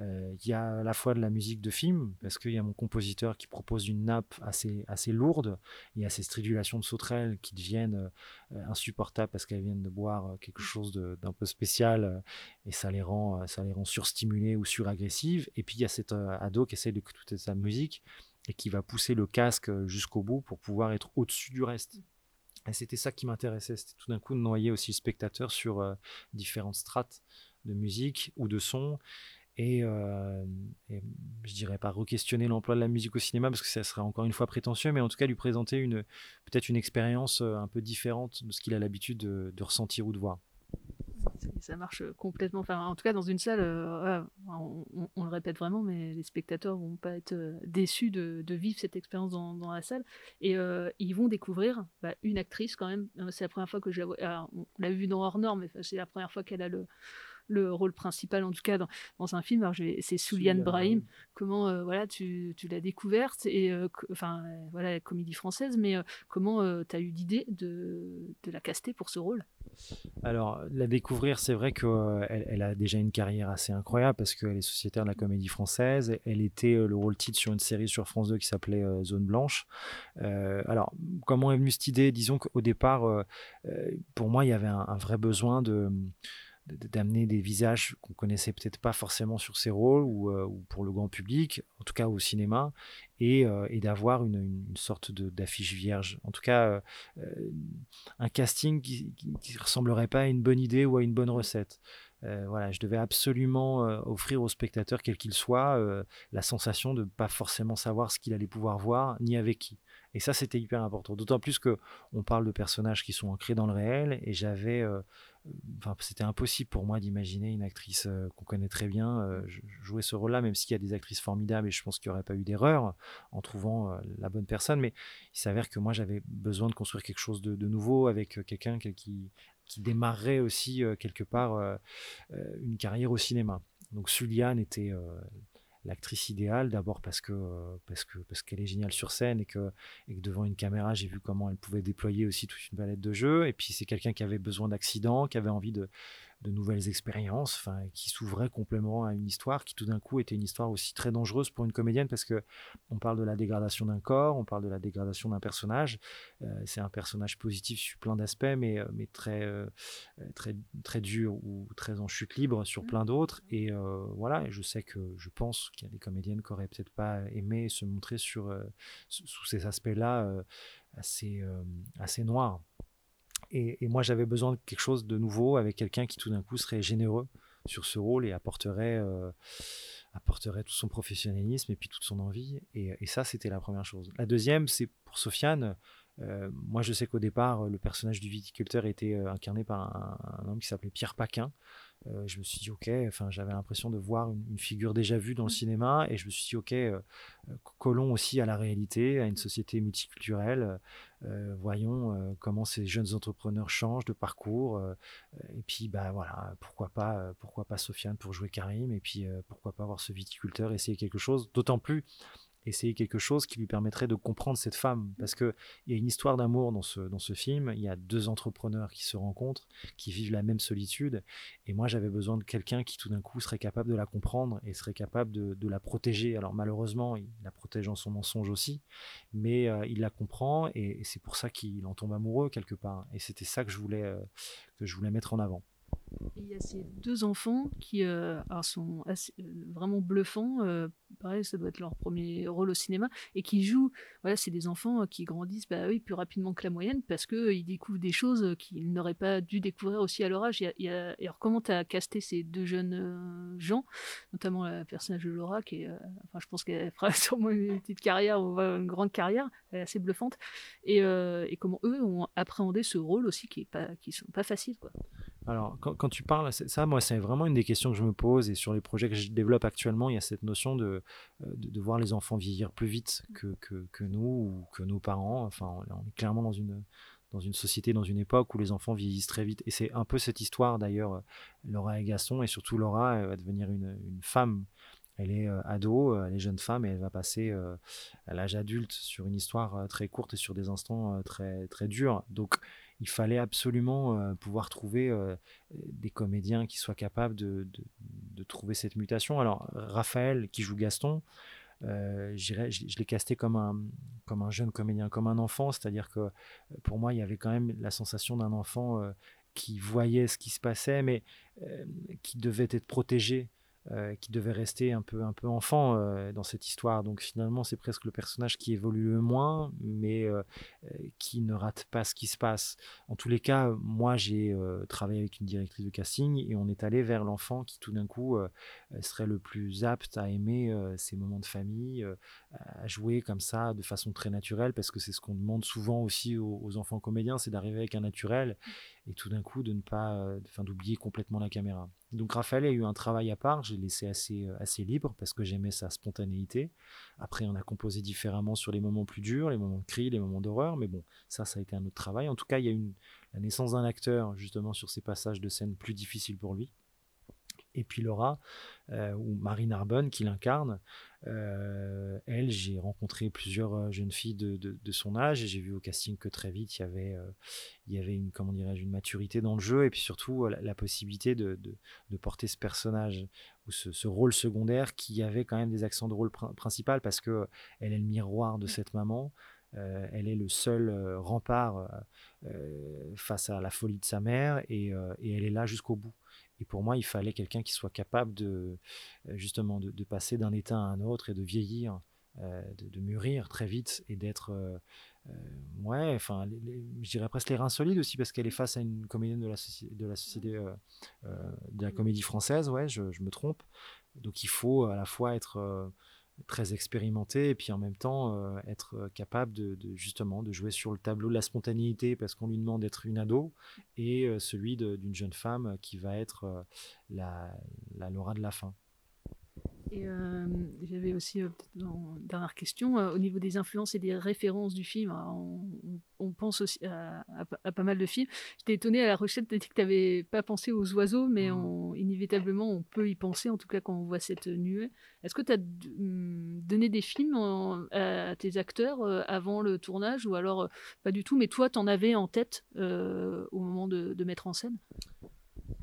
G: Il euh, y a à la fois de la musique de film, parce qu'il y a mon compositeur qui propose une nappe assez, assez lourde, il y a ces stridulations de sauterelles qui deviennent euh, insupportables parce qu'elles viennent de boire quelque chose d'un peu spécial euh, et ça les rend, ça rend surstimulées ou suragressives. Et puis il y a cet ado qui essaie d'écouter sa musique et qui va pousser le casque jusqu'au bout pour pouvoir être au-dessus du reste. Et c'était ça qui m'intéressait, c'était tout d'un coup de noyer aussi le spectateur sur euh, différentes strates de musique ou de son et, euh, et, je dirais pas re-questionner l'emploi de la musique au cinéma parce que ça serait encore une fois prétentieux, mais en tout cas lui présenter une peut-être une expérience euh, un peu différente de ce qu'il a l'habitude de, ressentir ou de voir.
F: Ça marche complètement. Enfin, en tout cas, dans une salle, euh, on, le répète vraiment, mais les spectateurs vont pas être euh, déçus de, vivre cette expérience dans, la salle et euh, ils vont découvrir bah, une actrice quand même. C'est la première fois que je la vois. On l'a vu dans Hors Norme, mais c'est la première fois qu'elle a le le rôle principal en tout cas dans, dans un film. C'est Souliane Brahim. Comment euh, voilà tu, tu l'as découverte et euh, enfin euh, voilà la comédie française, mais euh, comment tu as eu l'idée de, de la caster pour ce rôle?
G: Alors la découvrir, c'est vrai qu'elle elle a déjà une carrière assez incroyable parce qu'elle est sociétaire de la comédie française. Elle était le rôle titre sur une série sur France 2 qui s'appelait Zone Blanche. alors comment est venue cette idée? Disons qu'au départ, pour moi, il y avait un, un vrai besoin de d'amener des visages qu'on connaissait peut-être pas forcément sur ces rôles ou, ou, pour le grand public, en tout cas au cinéma, et, et d'avoir une, une, sorte d'affiche vierge. En tout cas, un casting qui ne ressemblerait pas à une bonne idée ou à une bonne recette. Euh, voilà, je devais absolument euh, offrir au spectateur, quel qu'il soit, euh, la sensation de ne pas forcément savoir ce qu'il allait pouvoir voir, ni avec qui. Et ça, c'était hyper important. D'autant plus que on parle de personnages qui sont ancrés dans le réel, et j'avais, c'était impossible pour moi d'imaginer une actrice qu'on connaît très bien jouer ce rôle-là, même s'il y a des actrices formidables, et je pense qu'il n'y aurait pas eu d'erreur en trouvant la bonne personne. Mais il s'avère que moi, j'avais besoin de construire quelque chose de, nouveau avec quelqu'un qui, qui démarrerait aussi euh, quelque part euh, euh, une carrière au cinéma. Donc Suliane était l'actrice idéale d'abord que parce qu'elle est géniale sur scène et que, et que devant une caméra j'ai vu comment elle pouvait déployer aussi toute une palette de jeux. Et puis c'est quelqu'un qui avait besoin d'accidents qui avait envie de de nouvelles expériences, enfin, qui s'ouvraient complètement à une histoire qui tout d'un coup était une histoire aussi très dangereuse pour une comédienne parce que on parle de la dégradation d'un corps, on parle de la dégradation d'un personnage. Euh, c'est un personnage positif sur plein d'aspects, mais, euh, mais très, euh, très, très dur ou très en chute libre sur plein d'autres. Et voilà, et je sais que je pense qu'il y a des comédiennes qui auraient peut-être pas aimé se montrer sur, sous ces aspects-là assez, assez noirs. Et, moi, j'avais besoin de quelque chose de nouveau avec quelqu'un qui tout d'un coup serait généreux sur ce rôle et apporterait, euh, apporterait tout son professionnalisme et puis toute son envie. Et, ça, c'était la première chose. La deuxième, c'est pour Sofiane. Euh, moi, je sais qu'au départ, le personnage du viticulteur était euh, incarné par un, homme qui s'appelait Pierre Paquin. Je me suis dit, ok, enfin, j'avais l'impression de voir une, figure déjà vue dans le cinéma, et je me suis dit, ok, collons aussi à la réalité, à une société multiculturelle, euh, voyons euh, comment ces jeunes entrepreneurs changent de parcours. Euh, et puis, bah voilà, pourquoi pas, pourquoi pas Sofiane pour jouer Karim, et puis pourquoi pas voir ce viticulteur essayer quelque chose. D'autant plus essayer quelque chose qui lui permettrait de comprendre cette femme. Parce qu'il y a une histoire d'amour dans ce, dans ce film, il y a deux entrepreneurs qui se rencontrent, qui vivent la même solitude, et moi j'avais besoin de quelqu'un qui tout d'un coup serait capable de la comprendre et serait capable de, de, la protéger. Alors malheureusement, il la protège en son mensonge aussi, mais euh, il la comprend, et, c'est pour ça qu'il en tombe amoureux quelque part. Et c'était ça que je voulais, euh, que je voulais mettre en avant
F: il y a ces deux enfants qui euh, sont euh, vraiment bluffants. Euh, pareil, ça doit être leur premier rôle au cinéma. Et qui jouent. Voilà, c'est des enfants qui grandissent bah, oui, plus rapidement que la moyenne parce qu'ils découvrent des choses qu'ils n'auraient pas dû découvrir aussi à leur âge. Il y a, alors, comment tu as casté ces deux jeunes gens, notamment le personnage de Laura, qui est. enfin, je pense qu'elle fera sûrement une petite carrière une grande carrière, elle est assez bluffante. Et, et, comment eux ont appréhendé ce rôle aussi qui ne qui sont pas faciles. Quoi.
G: Alors, quand, tu parles, ça, moi, c'est vraiment une des questions que je me pose. Et sur les projets que je développe actuellement, il y a cette notion de, euh, de, voir les enfants vieillir plus vite que, que, que, nous ou que nos parents. Enfin, on est clairement dans une, dans une société, dans une époque où les enfants vieillissent très vite. Et c'est un peu cette histoire, d'ailleurs, Laura et Gaston. Et surtout, Laura elle va devenir une, une femme. Elle est euh, ado, euh, elle est jeune femme et elle va passer à l'âge adulte sur une histoire très courte et sur des instants très, très durs. Donc, il fallait absolument pouvoir trouver des comédiens qui soient capables de, trouver cette mutation. Alors, Raphaël, qui joue Gaston, euh, je, l'ai casté comme un, comme un jeune comédien, comme un enfant, c'est-à-dire que pour moi, il y avait quand même la sensation d'un enfant qui voyait ce qui se passait, mais qui devait être protégé euh, qui devait rester un peu, un peu enfant euh, dans cette histoire. Donc finalement, c'est presque le personnage qui évolue le moins, mais euh, qui ne rate pas ce qui se passe. En tous les cas, moi, j'ai travaillé avec une directrice de casting et on est allé vers l'enfant qui tout d'un coup serait le plus apte à aimer ces moments de famille, à jouer comme ça de façon très naturelle, parce que c'est ce qu'on demande souvent aussi aux enfants comédiens, c'est d'arriver avec un naturel et tout d'un coup de ne pas, enfin d'oublier complètement la caméra. Donc Raphaël a eu un travail à part, j'ai laissé assez, euh, assez libre parce que j'aimais sa spontanéité. Après, on a composé différemment sur les moments plus durs, les moments de cri, les moments d'horreur, mais bon, ça, ça a été un autre travail. En tout cas, il y a eu la naissance d'un acteur justement sur ces passages de scène plus difficiles pour lui. Et puis Laura, euh, ou Marie Narbonne, qui l'incarne, euh, elle, j'ai rencontré plusieurs euh, jeunes filles de, son âge et j'ai vu au casting que très vite il y avait, une, comment une maturité dans le jeu et puis surtout la, possibilité de, porter ce personnage ou ce, rôle secondaire qui avait quand même des accents de rôle principal parce que elle est le miroir de cette maman. elle est le seul rempart face à la folie de sa mère et elle est là jusqu'au bout. Et pour moi, il fallait quelqu'un qui soit capable de justement de, passer d'un état à un autre et de vieillir, de, mûrir très vite et d'être ouais, enfin, je dirais presque les reins solides aussi parce qu'elle est face à une comédienne de la, société de la comédie française, ouais, je, me trompe. Donc il faut à la fois être très expérimenté et puis en même temps euh, être euh, capable de, justement de jouer sur le tableau de la spontanéité parce qu'on lui demande d'être une ado et euh, celui d'une jeune femme qui va être la, la Laura de la fin.
F: Et euh, j'avais aussi, euh, une dernière question, euh, au niveau des influences et des références du film, on, pense aussi à, pas mal de films. J'étais étonnée à la recherche, tu as dit que tu n'avais pas pensé aux oiseaux, mais mmh. inévitablement, on peut y penser, en tout cas quand on voit cette nuée. Est-ce que tu as hum, donné des films à tes acteurs avant le tournage, ou alors pas du tout, mais toi, tu en avais en tête au moment de mettre en scène?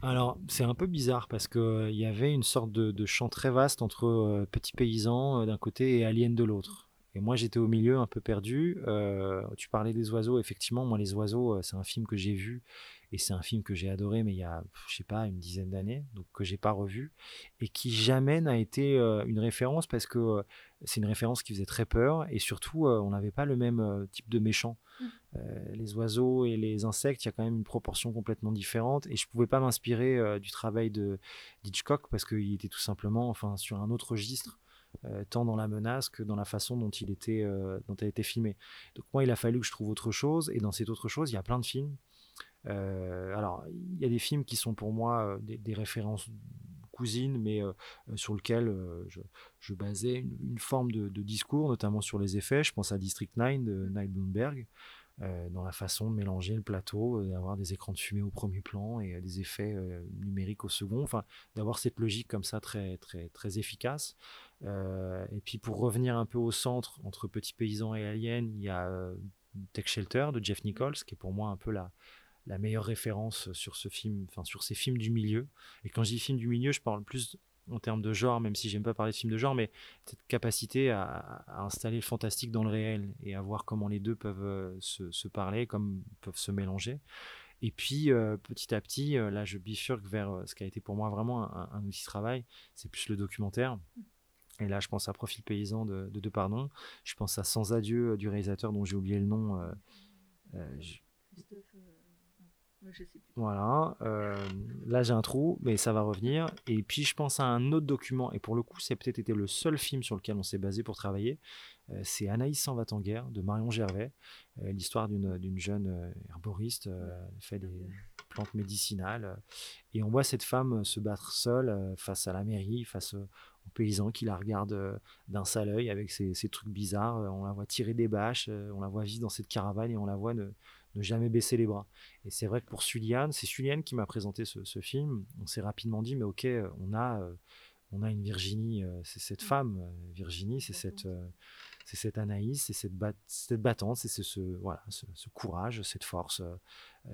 G: Alors, c'est un peu bizarre parce qu'il euh, y avait une sorte de, champ très vaste entre euh, Petits Paysans euh, d'un côté et Alien de l'autre. Et moi, j'étais au milieu, un peu perdu. tu parlais des oiseaux, effectivement. Moi, les oiseaux, c'est un film que j'ai vu et c'est un film que j'ai adoré, mais il y a, je sais pas, une dizaine d'années, donc que j'ai pas revu et qui jamais n'a été une référence parce que c'est une référence qui faisait très peur et surtout, on n'avait pas le même type de méchant. Euh, les oiseaux et les insectes, il y a quand même une proportion complètement différente. Et je ne pouvais pas m'inspirer euh, du travail de Hitchcock parce qu'il était tout simplement enfin, sur un autre registre. Euh, tant dans la menace que dans la façon dont il était, dont elle était filmé. Donc moi, il a fallu que je trouve autre chose, et dans cette autre chose, il y a plein de films. alors, il y a des films qui sont pour moi des, références cousines, mais sur lesquels je, basais une, forme de, discours, notamment sur les effets. Je pense à District 9 de Night Bloomberg, euh, dans la façon de mélanger le plateau, euh, d'avoir des écrans de fumée au premier plan et euh, des effets numériques au second, enfin d'avoir cette logique comme ça très très très efficace. et puis pour revenir un peu au centre entre Petit Paysan et Alien, il y a Tech Shelter de Jeff Nichols qui est pour moi un peu la la meilleure référence sur ce film, enfin sur ces films du milieu. Et quand je dis film du milieu, je parle plus en termes de genre, même si j'aime pas parler de film de genre, mais cette capacité à, installer le fantastique dans le réel et à voir comment les deux peuvent euh, se, parler, comme peuvent se mélanger. Et puis euh, petit à petit, euh, là je bifurque vers ce qui a été pour moi vraiment un, outil de travail, c'est plus le documentaire. Et là je pense à Profil paysan de, de, Pardon, je pense à Sans adieu du réalisateur dont j'ai oublié le nom. Voilà, euh, là j'ai un trou, mais ça va revenir. Et puis je pense à un autre document, et pour le coup, c'est peut-être été le seul film sur lequel on s'est basé pour travailler. Euh, c'est Anaïs s'en va en guerre de Marion Gervais, euh, l'histoire d'une jeune herboriste, fait des plantes médicinales. et on voit cette femme se battre seule face à la mairie, face aux paysans qui la regardent d'un sale œil avec ses, trucs bizarres. On la voit tirer des bâches, on la voit vivre dans cette caravane et on la voit ne, ne jamais baisser les bras. Et c'est vrai que pour Suliane, c'est Suliane qui m'a présenté ce, film. On s'est rapidement dit, mais ok, on a, euh, on a une Virginie, euh, c'est cette mm. femme, euh, Virginie, c'est cette, c'est cette Anaïs, c'est cette, cette battante, c'est ce, voilà, ce, courage, cette force,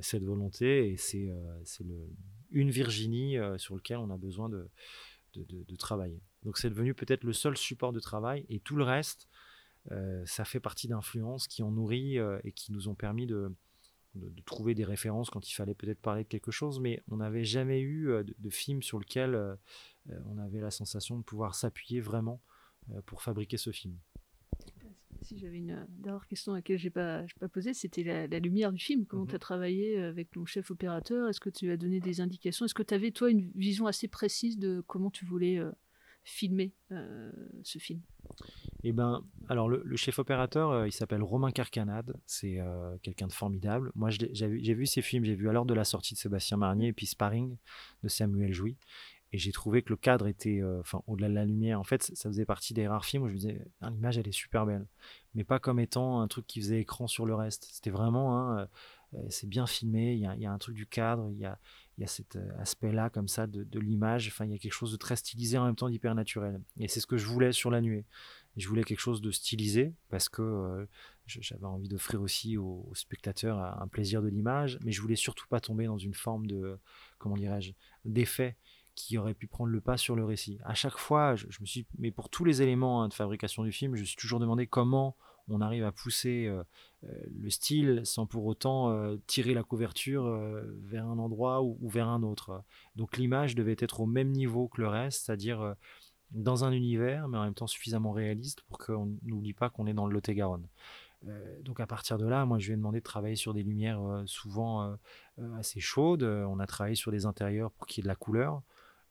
G: cette volonté, et c'est, c'est le, une Virginie sur lequel on a besoin de, de, de travailler. Donc c'est devenu peut-être le seul support de travail, et tout le reste, ça fait partie d'influences qui ont nourri et qui nous ont permis de, de, trouver des références quand il fallait peut-être parler de quelque chose, mais on n'avait jamais eu euh, de, film sur lequel euh, euh, on avait la sensation de pouvoir s'appuyer vraiment pour fabriquer ce film.
F: Si j'avais une dernière question à laquelle je n'ai pas, pas posé, c'était la, lumière du film. Comment mhm. tu as travaillé avec ton chef opérateur? Est-ce que tu as donné des indications? Est-ce que tu avais, toi, une vision assez précise de comment tu voulais filmer ce film?
G: Eh ben, alors le, chef opérateur, euh, il s'appelle Romain Carcanade. C'est euh, quelqu'un de formidable. Moi, j'ai vu ses films. J'ai vu alors de la sortie de Sébastien Marnier et puis Sparring de Samuel Jouy. Et j'ai trouvé que le cadre était, euh, enfin, au-delà de la lumière. En fait, ça faisait partie des rares films où je me disais, ah, l'image, elle est super belle, mais pas comme étant un truc qui faisait écran sur le reste. C'était vraiment, hein, c'est bien filmé. Il y, a, un truc du cadre. Il y a, cet aspect-là comme ça de, de l'image. Enfin, il y a quelque chose de très stylisé en même temps d'hyper naturel. Et c'est ce que je voulais sur la nuée. Je voulais quelque chose de stylisé parce que euh, j'avais envie d'offrir aussi aux, spectateurs un plaisir de l'image, mais je voulais surtout pas tomber dans une forme de, comment dirais-je, d'effet qui aurait pu prendre le pas sur le récit. À chaque fois, je, me suis, mais pour tous les éléments hein, de fabrication du film, je me suis toujours demandé comment on arrive à pousser le style sans pour autant tirer la couverture vers un endroit ou, vers un autre. Donc l'image devait être au même niveau que le reste, c'est-à-dire dans un univers, mais en même temps suffisamment réaliste pour qu'on n'oublie pas qu'on est dans le Lot-et-Garonne. donc à partir de là, moi je lui ai demandé de travailler sur des lumières souvent assez chaudes. On a travaillé sur des intérieurs pour qu'il y ait de la couleur.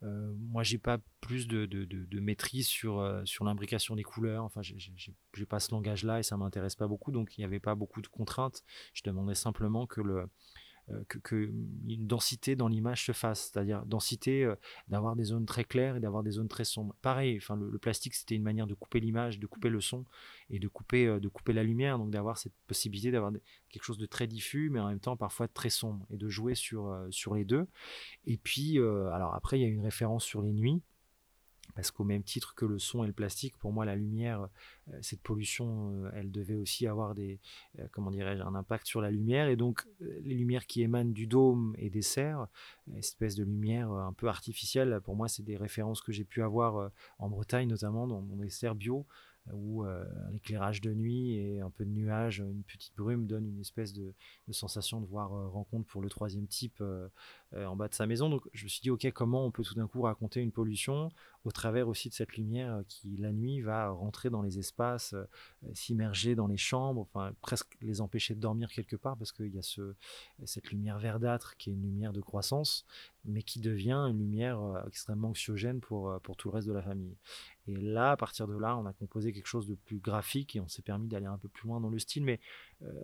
G: Euh, moi, j'ai pas plus de, maîtrise sur, euh, sur l'imbrication des couleurs. Enfin, j'ai pas ce langage-là et ça m'intéresse pas beaucoup. Donc, il n'y avait pas beaucoup de contraintes. Je demandais simplement que le, euh, que, une densité dans l'image se fasse, c'est-à-dire densité euh, d'avoir des zones très claires et d'avoir des zones très sombres. Pareil, enfin le, plastique c'était une manière de couper l'image, de couper le son et de couper euh, de couper la lumière, donc d'avoir cette possibilité d'avoir quelque chose de très diffus, mais en même temps parfois très sombre et de jouer sur sur les deux. Et puis alors après il y a une référence sur les nuits parce qu'au même titre que le son et le plastique, pour moi, la lumière, euh, cette pollution, euh, elle devait aussi avoir des, euh, comment dirais-je, un impact sur la lumière. Et donc, les lumières qui émanent du dôme et des serres, espèce de lumière un peu artificielle, pour moi, c'est des références que j'ai pu avoir en Bretagne, notamment dans, des serres bio où euh, l'éclairage de nuit et un peu de nuages, une petite brume donne une espèce de, sensation de voir rencontre pour le troisième type en bas de sa maison. Donc je me suis dit, ok, comment on peut tout d'un coup raconter une pollution au travers aussi de cette lumière qui, la nuit, va rentrer dans les espaces, s'immerger dans les chambres, enfin presque les empêcher de dormir quelque part parce qu'il y a ce, cette lumière verdâtre qui est une lumière de croissance, mais qui devient une lumière extrêmement anxiogène pour, pour tout le reste de la famille. Et là, à partir de là, on a composé quelque chose de plus graphique et on s'est permis d'aller un peu plus loin dans le style, mais euh,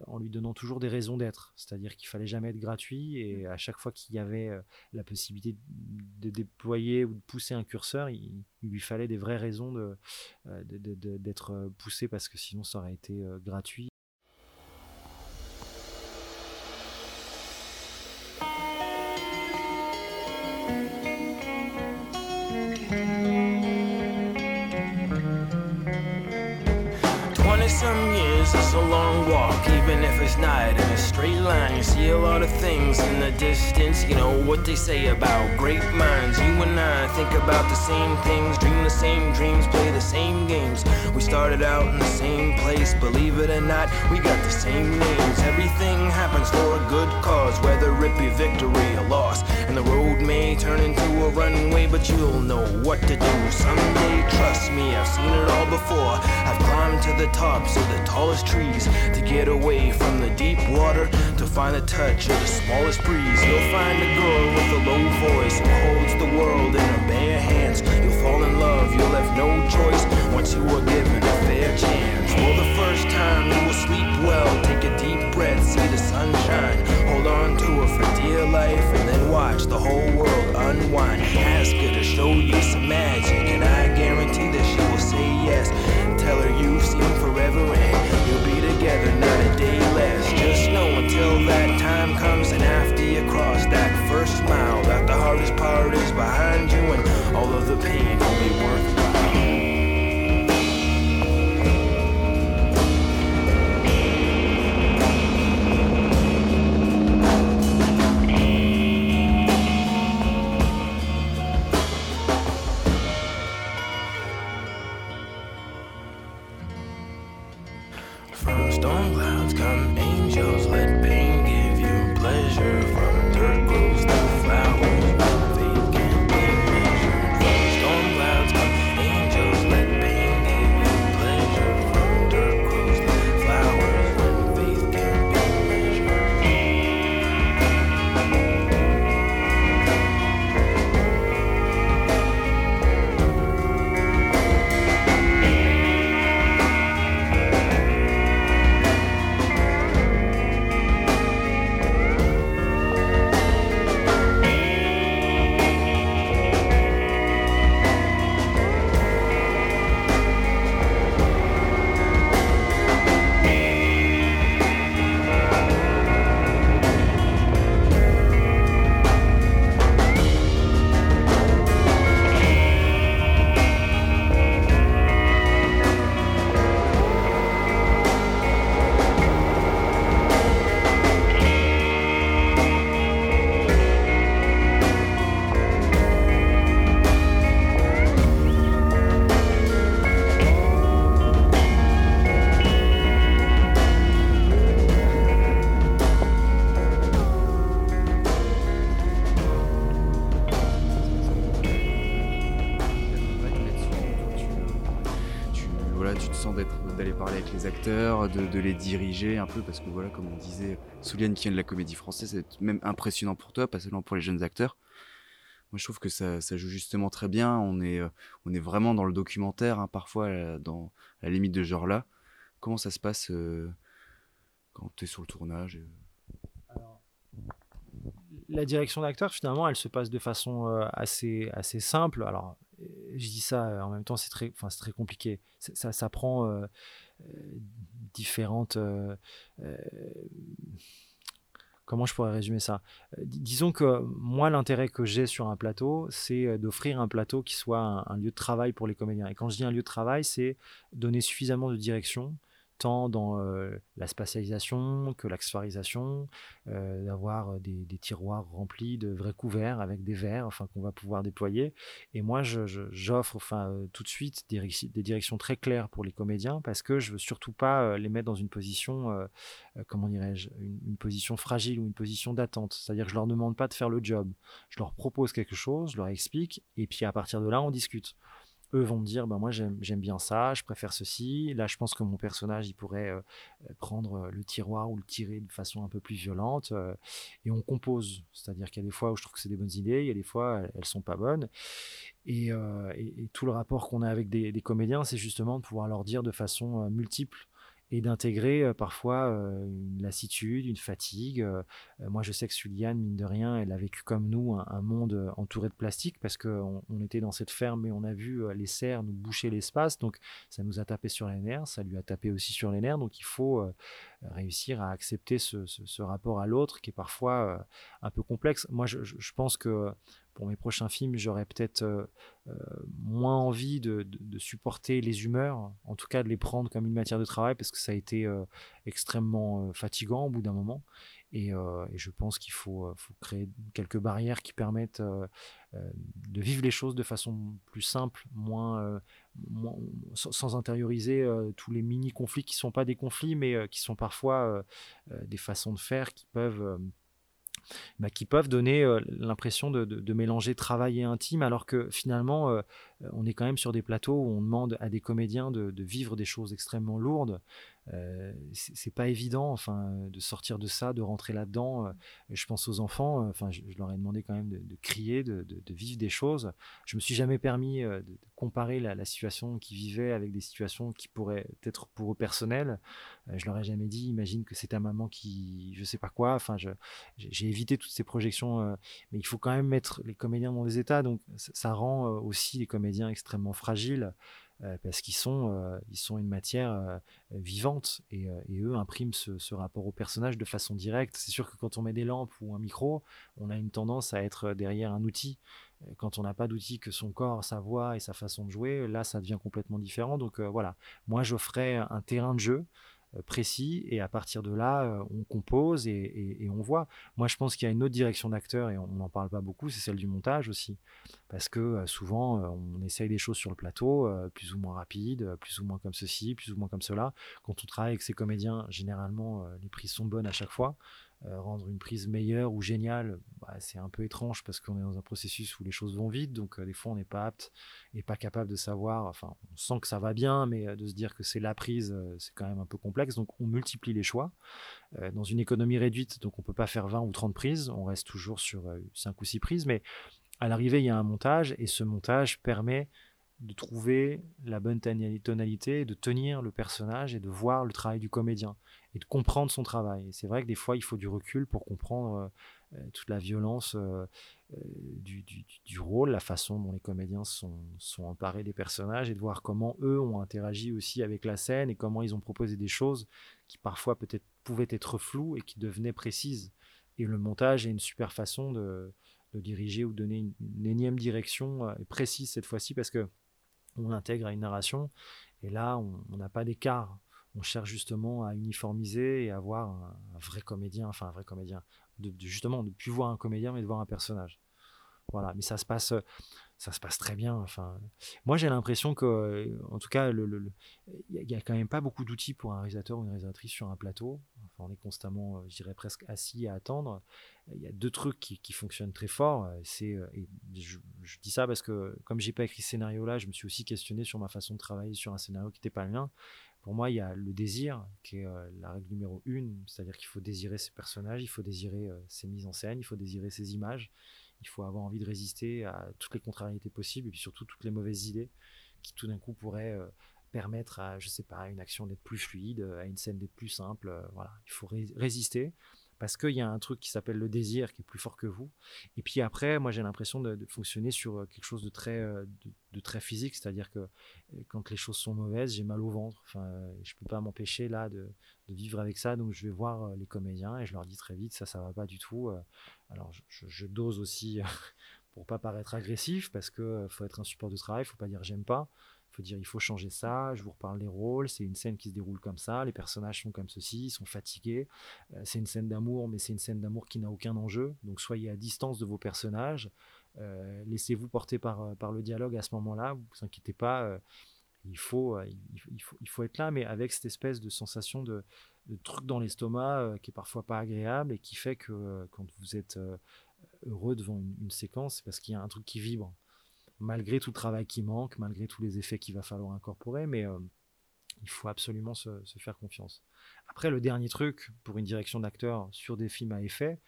G: en lui donnant toujours des raisons d'être. C'est-à-dire qu'il fallait jamais être gratuit et à chaque fois qu'il y avait euh, la possibilité de déployer ou de pousser un curseur, il, lui fallait des vraies raisons euh, d'être poussé parce que sinon ça aurait été gratuit.
K: What they say about great minds. You and I think about the same things, dream the same dreams, play the same games. We started out in the same place, believe it or not, we got the same names. Everything happens for a good cause, whether it be victory or loss. And the road may turn into a runway, but you'll know what to do someday. Trust me, I've seen it all before. I've climbed to the top tops of the tallest trees to get away from the deep water to find the touch of the smallest breeze. You'll find a girl with a low voice who holds the world in her bare hands. You'll fall in love, you'll have no choice once you are given a fair chance. For the first time, you will sleep well, take a deep breath, see the sunshine. Hold on to her for dear life, and then watch the whole world unwind. Ask her to show you some magic, and I guarantee that she will say yes. Tell her you've seen forever and you'll be together, not a day. Until that time comes and after you cross that first mile, that the hardest part is behind you and all of the pain will be worthwhile.
L: De, les diriger un peu, parce que voilà, comme on disait, Souliane qui vient de la comédie française, c'est même impressionnant pour toi, pas seulement pour les jeunes acteurs. Moi, je trouve que ça, joue justement très bien. On est, euh, on est vraiment dans le documentaire, hein, parfois, euh, dans la limite de genre-là. Comment ça se passe euh, quand tu es sur le tournage
G: La direction d'acteur, finalement, elle se passe de façon assez, assez simple. Alors, je dis ça en même temps, c'est très, enfin, très compliqué. Ça, ça prend différentes comment je pourrais résumer ça? Euh, Disons que moi, l'intérêt que j'ai sur un plateau, c'est euh, d'offrir un plateau qui soit un, lieu de travail pour les comédiens. Et quand je dis un lieu de travail, c'est donner suffisamment de direction tant dans la spatialisation que l'accessoirisation, d'avoir des, tiroirs remplis de vrais couverts avec des verres enfin, qu'on va pouvoir déployer. Et moi, j'offre enfin, tout de suite des, directions très claires pour les comédiens parce que je veux surtout pas les mettre dans une position, comment dirais-je, une, une, position fragile ou une position d'attente. C'est-à-dire que je leur demande pas de faire le job. Je leur propose quelque chose, je leur explique, et puis à partir de là, on discute eux vont me dire bah moi j'aime bien ça, je préfère ceci. Là, je pense que mon personnage il pourrait euh, prendre euh, le tiroir ou le tirer de façon un peu plus violente. Euh, et on compose, c'est-à-dire qu'il y a des fois où je trouve que c'est des bonnes idées, il y a des fois elles, elles sont pas bonnes. Et, tout le rapport qu'on a avec des, des comédiens, c'est justement de pouvoir leur dire de façon multiple et d'intégrer parfois une lassitude, une fatigue. Moi, je sais que Suliane, mine de rien, elle a vécu comme nous un, monde entouré de plastique parce qu'on on était dans cette ferme et on a vu les serres nous boucher l'espace. Donc, ça nous a tapé sur les nerfs, ça lui a tapé aussi sur les nerfs. Donc, il faut réussir à accepter ce, rapport à l'autre qui est parfois un peu complexe. Moi, je pense que pour mes prochains films, j'aurais peut-être euh, euh, moins envie de, supporter les humeurs, en tout cas de les prendre comme une matière de travail, parce que ça a été euh, extrêmement fatigant au bout d'un moment. Et, je pense qu'il faut, créer quelques barrières qui permettent de vivre les choses de façon plus simple, moins, sans, intérioriser tous les mini-conflits qui ne sont pas des conflits, mais qui sont parfois des façons de faire qui peuvent bah, qui peuvent donner euh, l'impression de, mélanger travail et intime, alors que finalement, euh, on est quand même sur des plateaux où on demande à des comédiens de vivre des choses extrêmement lourdes, euh, c'est pas évident enfin de sortir de ça de rentrer là-dedans euh, je pense aux enfants euh, enfin je, leur ai demandé quand même de, crier de, vivre des choses. Je me suis jamais permis de, comparer la, situation qu'ils vivaient avec des situations qui pourraient être pour eux personnelles. Je leur ai jamais dit imagine que c'est ta maman qui je sais pas quoi enfin j'ai évité toutes ces projections mais il faut quand même mettre les comédiens dans des états donc ça rend aussi les comédiens extrêmement fragiles parce qu'ils sont, euh, ils sont une matière euh, vivante et, eux impriment ce, rapport au personnage de façon directe. C'est sûr que quand on met des lampes ou un micro, on a une tendance à être derrière un outil. Quand on n'a pas d'outil que son corps, sa voix et sa façon de jouer, là ça devient complètement différent. Donc voilà, moi j'offrais un terrain de jeu euh, précis et à partir de là euh, on compose et, on voit. Moi je pense qu'il y a une autre direction d'acteur et on n'en parle pas beaucoup c'est celle du montage aussi. Parce que euh, souvent on essaye des choses sur le plateau plus ou moins rapides plus ou moins comme ceci plus ou moins comme cela. Quand on travaille avec ces comédiens généralement les prises sont bonnes à chaque fois euh, rendre une prise meilleure ou géniale, bah, c'est un peu étrange parce qu'on est dans un processus où les choses vont vite, donc euh, des fois on n'est pas apte et pas capable de savoir, enfin on sent que ça va bien, mais euh, de se dire que c'est la prise, c'est quand même un peu complexe, donc on multiplie les choix. dans une économie réduite, donc on peut pas faire 20 ou 30 prises, on reste toujours sur 5 ou 6 prises, mais à l'arrivée il y a un montage et ce montage permet de trouver la bonne tonalité, de tenir le personnage et de voir le travail du comédien et de comprendre son travail. c'est vrai que des fois, il faut du recul pour comprendre euh, euh, toute la violence euh, du, rôle, la façon dont les comédiens sont, sont, emparés des personnages et de voir comment eux ont interagi aussi avec la scène et comment ils ont proposé des choses qui parfois peut-être pouvaient être floues et qui devenaient précises. Et le montage est une super façon de, diriger ou donner une, énième direction précise cette fois-ci parce que on l'intègre à une narration et là on n'a pas d'écart on cherche justement à uniformiser et à avoir un, vrai comédien, enfin un vrai comédien, de, justement de plus voir un comédien mais de voir un personnage. Voilà, mais ça se passe, ça se passe très bien. Enfin, moi j'ai l'impression que, en tout cas, il n'y a, quand même pas beaucoup d'outils pour un réalisateur ou une réalisatrice sur un plateau. on est constamment, je dirais presque assis à attendre. Il y a deux trucs qui, fonctionnent très fort. C'est, je, je, dis ça parce que comme j'ai pas écrit ce scénario-là, je me suis aussi questionné sur ma façon de travailler sur un scénario qui n'était pas le mien. Pour moi, il y a le désir, qui est la règle numéro une, c'est-à-dire qu'il faut désirer ses personnages, il faut désirer ses mises en scène, il faut désirer ses images, il faut avoir envie de résister à toutes les contrariétés possibles et puis surtout toutes les mauvaises idées qui tout d'un coup pourraient permettre à, je sais une action d'être plus fluide, à une scène d'être plus simple. voilà, il faut résister parce qu'il y a un truc qui s'appelle le désir qui est plus fort que vous. Et puis après, moi j'ai l'impression de, fonctionner sur quelque chose de très, de, très physique, c'est-à-dire que quand les choses sont mauvaises, j'ai mal au ventre. Enfin, je peux pas m'empêcher là de, vivre avec ça, donc je vais voir les comédiens et je leur dis très vite ça, ça va pas du tout. Alors je, dose aussi pour pas paraître agressif parce que faut être un support de travail, faut pas dire j'aime pas dire il faut changer ça, je vous reparle des rôles, c'est une scène qui se déroule comme ça, les personnages sont comme ceci, ils sont fatigués, euh, c'est une scène d'amour, mais c'est une scène d'amour qui n'a aucun enjeu, donc soyez à distance de vos personnages, euh, laissez-vous porter par, euh, par le dialogue à ce moment-là, vous vous inquiétez pas, il, faut, être là, mais avec cette espèce de sensation de, truc dans l'estomac qui est parfois pas agréable et qui fait que quand vous êtes heureux devant une séquence, c'est parce qu'il y a un truc qui vibre malgré tout le travail qui manque, malgré tous les effets qu'il va falloir incorporer, mais euh, il faut absolument se, faire confiance. Après, le dernier truc pour une direction d'acteur sur des films à effet,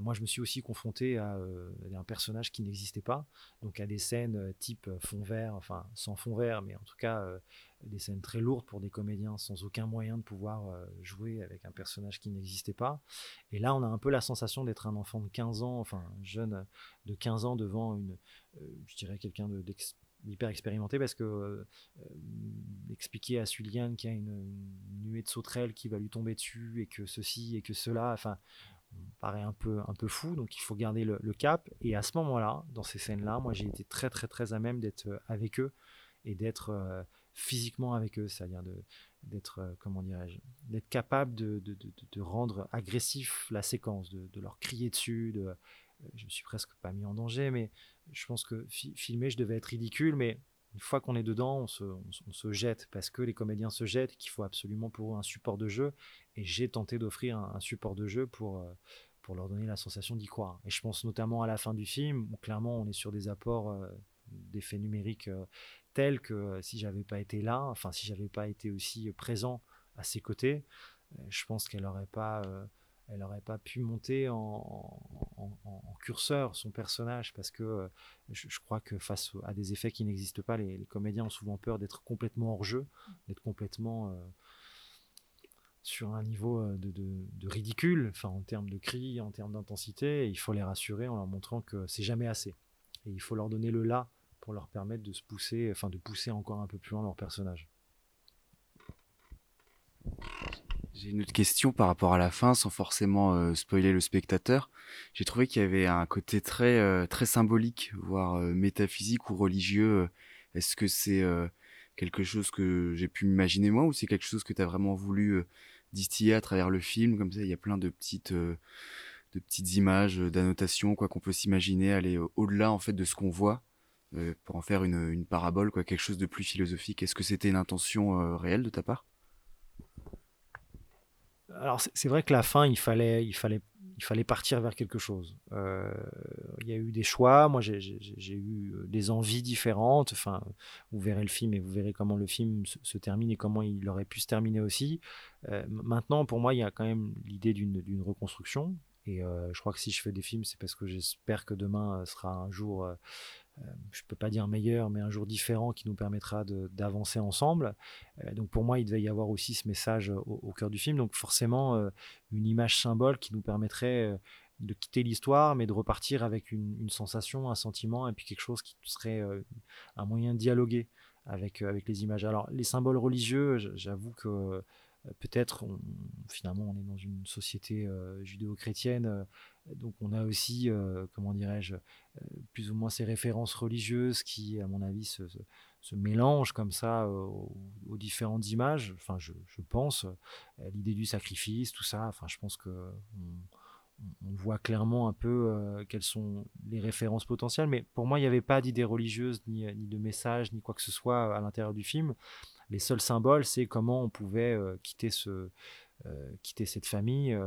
G: moi je me suis aussi confronté à, euh, un personnage qui n'existait pas, donc à des scènes type fond vert, enfin sans fond vert, mais en tout cas des scènes très lourdes pour des comédiens sans aucun moyen de pouvoir euh, jouer avec un personnage qui n'existait pas. Et là, on a un peu la sensation d'être un enfant de 15 ans, enfin jeune de 15 ans devant une, euh, je dirais quelqu'un de, d'hyper expérimenté parce que euh, expliquer à Suliane qu'il y a une, nuée de sauterelles qui va lui tomber dessus et que ceci et que cela, enfin, paraît un peu, un peu fou, donc il faut garder le, cap. Et à ce moment-là, dans ces scènes-là, moi j'ai été très très très à même d'être avec eux et d'être physiquement avec eux, c'est-à-dire d'être euh, comment dirais-je, d'être capable de, rendre agressif la séquence, de, leur crier dessus. De, euh, je me suis presque pas mis en danger, mais je pense que filmer, je devais être ridicule, mais une fois qu'on est dedans, on se, jette parce que les comédiens se jettent, qu'il faut absolument pour eux un support de jeu. Et j'ai tenté d'offrir un, support de jeu pour, euh, pour leur donner la sensation d'y croire. Et je pense notamment à la fin du film, où clairement on est sur des apports d'effets numériques tel que euh, si j'avais pas été là, enfin si j'avais pas été aussi présent à ses côtés, euh, je pense qu'elle n'aurait pas, euh, elle aurait pas pu monter en, curseur son personnage parce que je, crois que face à des effets qui n'existent pas, les, comédiens ont souvent peur d'être complètement hors jeu, d'être complètement sur un niveau de, de, ridicule, en termes de cris, en termes d'intensité. Il faut les rassurer en leur montrant que c'est jamais assez. Et il faut leur donner le là pour leur permettre de se pousser, enfin de pousser encore un peu plus loin leur personnage.
L: J'ai une autre question par rapport à la fin, sans forcément euh, spoiler le spectateur. J'ai trouvé qu'il y avait un côté très euh, très symbolique, voire euh, métaphysique ou religieux. Est-ce que c'est quelque chose que j'ai pu m'imaginer moi, ou c'est quelque chose que tu as vraiment voulu distiller à travers le film? Comme ça, il y a plein de petites de petites images, d'annotations, quoi qu'on peut s'imaginer, aller au-delà en fait de ce qu'on voit pour en faire une, parabole, quoi, quelque chose de plus philosophique. Est-ce que c'était une intention réelle de ta part?
G: Alors c'est vrai que la fin, il fallait, il fallait, il fallait partir vers quelque chose. Euh, il y a eu des choix, moi j'ai eu des envies différentes. Enfin, vous verrez le film et vous verrez comment le film se, termine et comment il aurait pu se terminer aussi. maintenant, pour moi, il y a quand même l'idée d'une reconstruction. Et je crois que si je fais des films, c'est parce que j'espère que demain sera un jour euh, je ne peux pas dire meilleur, mais un jour différent qui nous permettra d'avancer ensemble. Euh, donc pour moi, il devait y avoir aussi ce message au, cœur du film. Donc forcément, euh, une image symbole qui nous permettrait de quitter l'histoire, mais de repartir avec une, sensation, un sentiment, et puis quelque chose qui serait un moyen de dialoguer avec les images. Alors les symboles religieux, j'avoue que peut-être finalement on est dans une société judéo-chrétienne donc on a aussi, euh, comment dirais-je, euh, plus ou moins ces références religieuses qui, à mon avis, se, mélangent comme ça euh, aux, différentes images. Enfin, je, pense, l'idée du sacrifice, tout ça. Enfin, je pense que on, voit clairement un peu quelles sont les références potentielles. Mais pour moi, il n'y avait pas d'idée religieuse, ni, de message, ni quoi que ce soit à l'intérieur du film. Les seuls symboles, c'est comment on pouvait quitter ce quitter cette famille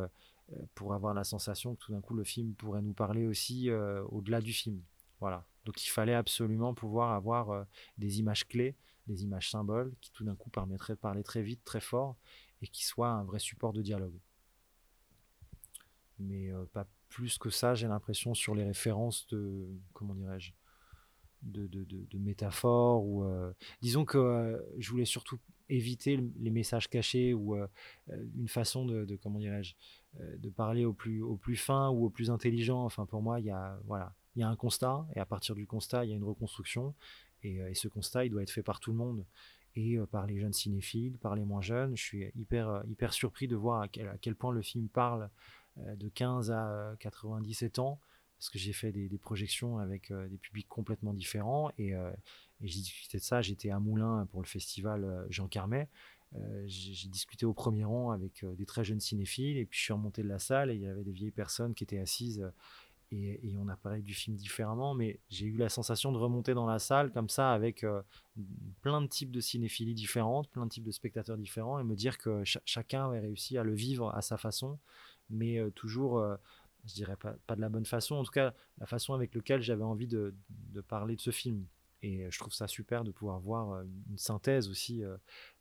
G: pour avoir la sensation que tout d'un coup le film pourrait nous parler aussi au-delà du film. Voilà. Donc il fallait absolument pouvoir avoir des images clés, des images symboles qui tout d'un coup permettraient de parler très vite, très fort et qui soient un vrai support de dialogue. Mais pas plus que ça, j'ai l'impression, sur les références de, comment dirais-je, de, métaphores. Ou, euh, disons que euh, je voulais surtout éviter les messages cachés ou euh, une façon de, comment dirais-je, de parler au plus, au plus fin ou au plus intelligent. Enfin, pour moi, il y a, voilà, il y a un constat et à partir du constat, il y a une reconstruction. Et, ce constat, il doit être fait par tout le monde et par les jeunes cinéphiles, par les moins jeunes. Je suis hyper, hyper surpris de voir à quel, point le film parle de 15 à 97 ans, parce que j'ai fait des, projections avec euh, des publics complètement différents. Et, euh, et j'ai discuté de ça. J'étais à Moulins pour le festival Jean Carmet. j'ai discuté au premier rang avec des très jeunes cinéphiles. Et puis je suis remonté de la salle et il y avait des vieilles personnes qui étaient assises. Et, on a parlé du film différemment, mais j'ai eu la sensation de remonter dans la salle comme ça avec plein de types de cinéphilie différentes, plein de types de spectateurs différents et me dire que chacun avait réussi à le vivre à sa façon mais euh, toujours, euh, je dirais pas, de la bonne façon, en tout cas la façon avec laquelle j'avais envie de, parler de ce film. Et je trouve ça super de pouvoir voir euh, une synthèse aussi,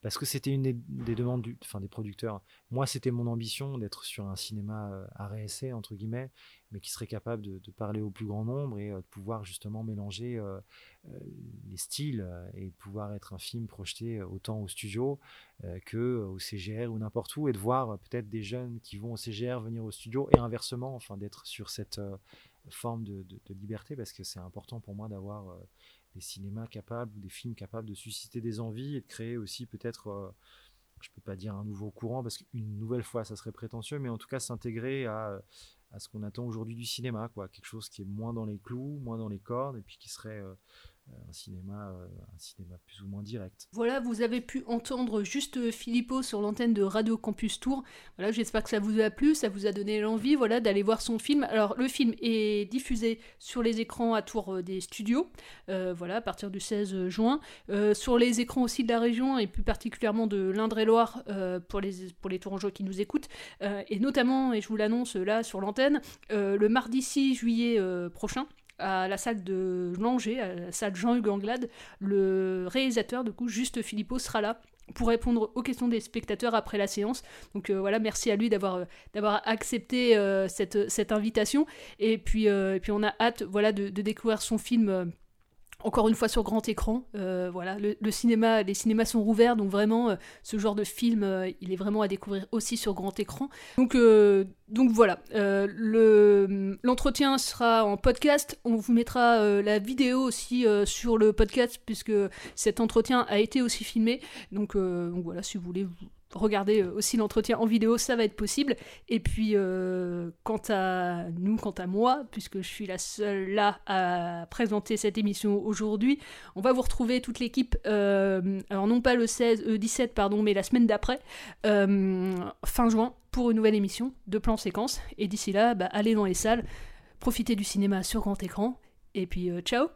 G: parce que c'était une des, demandes du, enfin, des producteurs. Moi, c'était mon ambition d'être sur un cinéma à réessai, entre guillemets, mais qui serait capable de, parler au plus grand nombre et de pouvoir justement mélanger les styles et pouvoir être un film projeté autant au studio que au CGR ou n'importe où et de voir peut-être des jeunes qui vont au CGR venir au studio et inversement, enfin d'être sur cette forme de, liberté parce que c'est important pour moi d'avoir des cinémas capables des films capables de susciter des envies et de créer aussi peut-être, euh, je peux pas dire un nouveau courant parce qu'une nouvelle fois ça serait prétentieux, mais en tout cas s'intégrer à, à ce qu'on attend aujourd'hui du cinéma, quoi, quelque chose qui est moins dans les clous, moins dans les cordes et puis qui serait euh, un cinéma, euh, un cinéma plus ou moins direct.
F: Voilà, vous avez pu entendre juste Philippot sur l'antenne de Radio Campus Tour. Voilà, j'espère que ça vous a plu, ça vous a donné l'envie, voilà, d'aller voir son film. Alors, le film est diffusé sur les écrans à Tours euh, des studios, euh, voilà, à partir du 16 juin. sur les écrans aussi de la région et plus particulièrement de l'Indre-et-Loire pour les pour les Tourangeaux qui nous écoutent, et notamment, et je vous l'annonce là sur l'antenne, le mardi 6 juillet prochain à la salle de Langer, à la salle Jean-Hugues Anglade, le réalisateur, du coup, Juste Philippot, sera là pour répondre aux questions des spectateurs après la séance. Donc euh, voilà, merci à lui d'avoir euh, d'avoir accepté euh, cette, cette invitation. Et puis, et puis on a hâte voilà, de, de découvrir son film encore une fois sur grand écran. Euh, voilà, le, cinéma, les cinémas sont rouverts, donc vraiment, euh, ce genre de film, euh, il est vraiment à découvrir aussi sur grand écran. Donc, donc voilà, l'entretien sera en podcast. On vous mettra la vidéo aussi sur le podcast, puisque cet entretien a été aussi filmé. Donc, donc voilà, si vous voulez Regardez euh, aussi l'entretien en vidéo, ça va être possible. Et puis, euh, quant à nous, quant à moi, puisque je suis la seule là à présenter cette émission aujourd'hui, on va vous retrouver toute l'équipe, euh, alors non pas le 16, 17, pardon, mais la semaine d'après, fin juin, pour une nouvelle émission de plan séquence. Et d'ici là, bah, allez dans les salles, profitez du cinéma sur grand écran, et puis ciao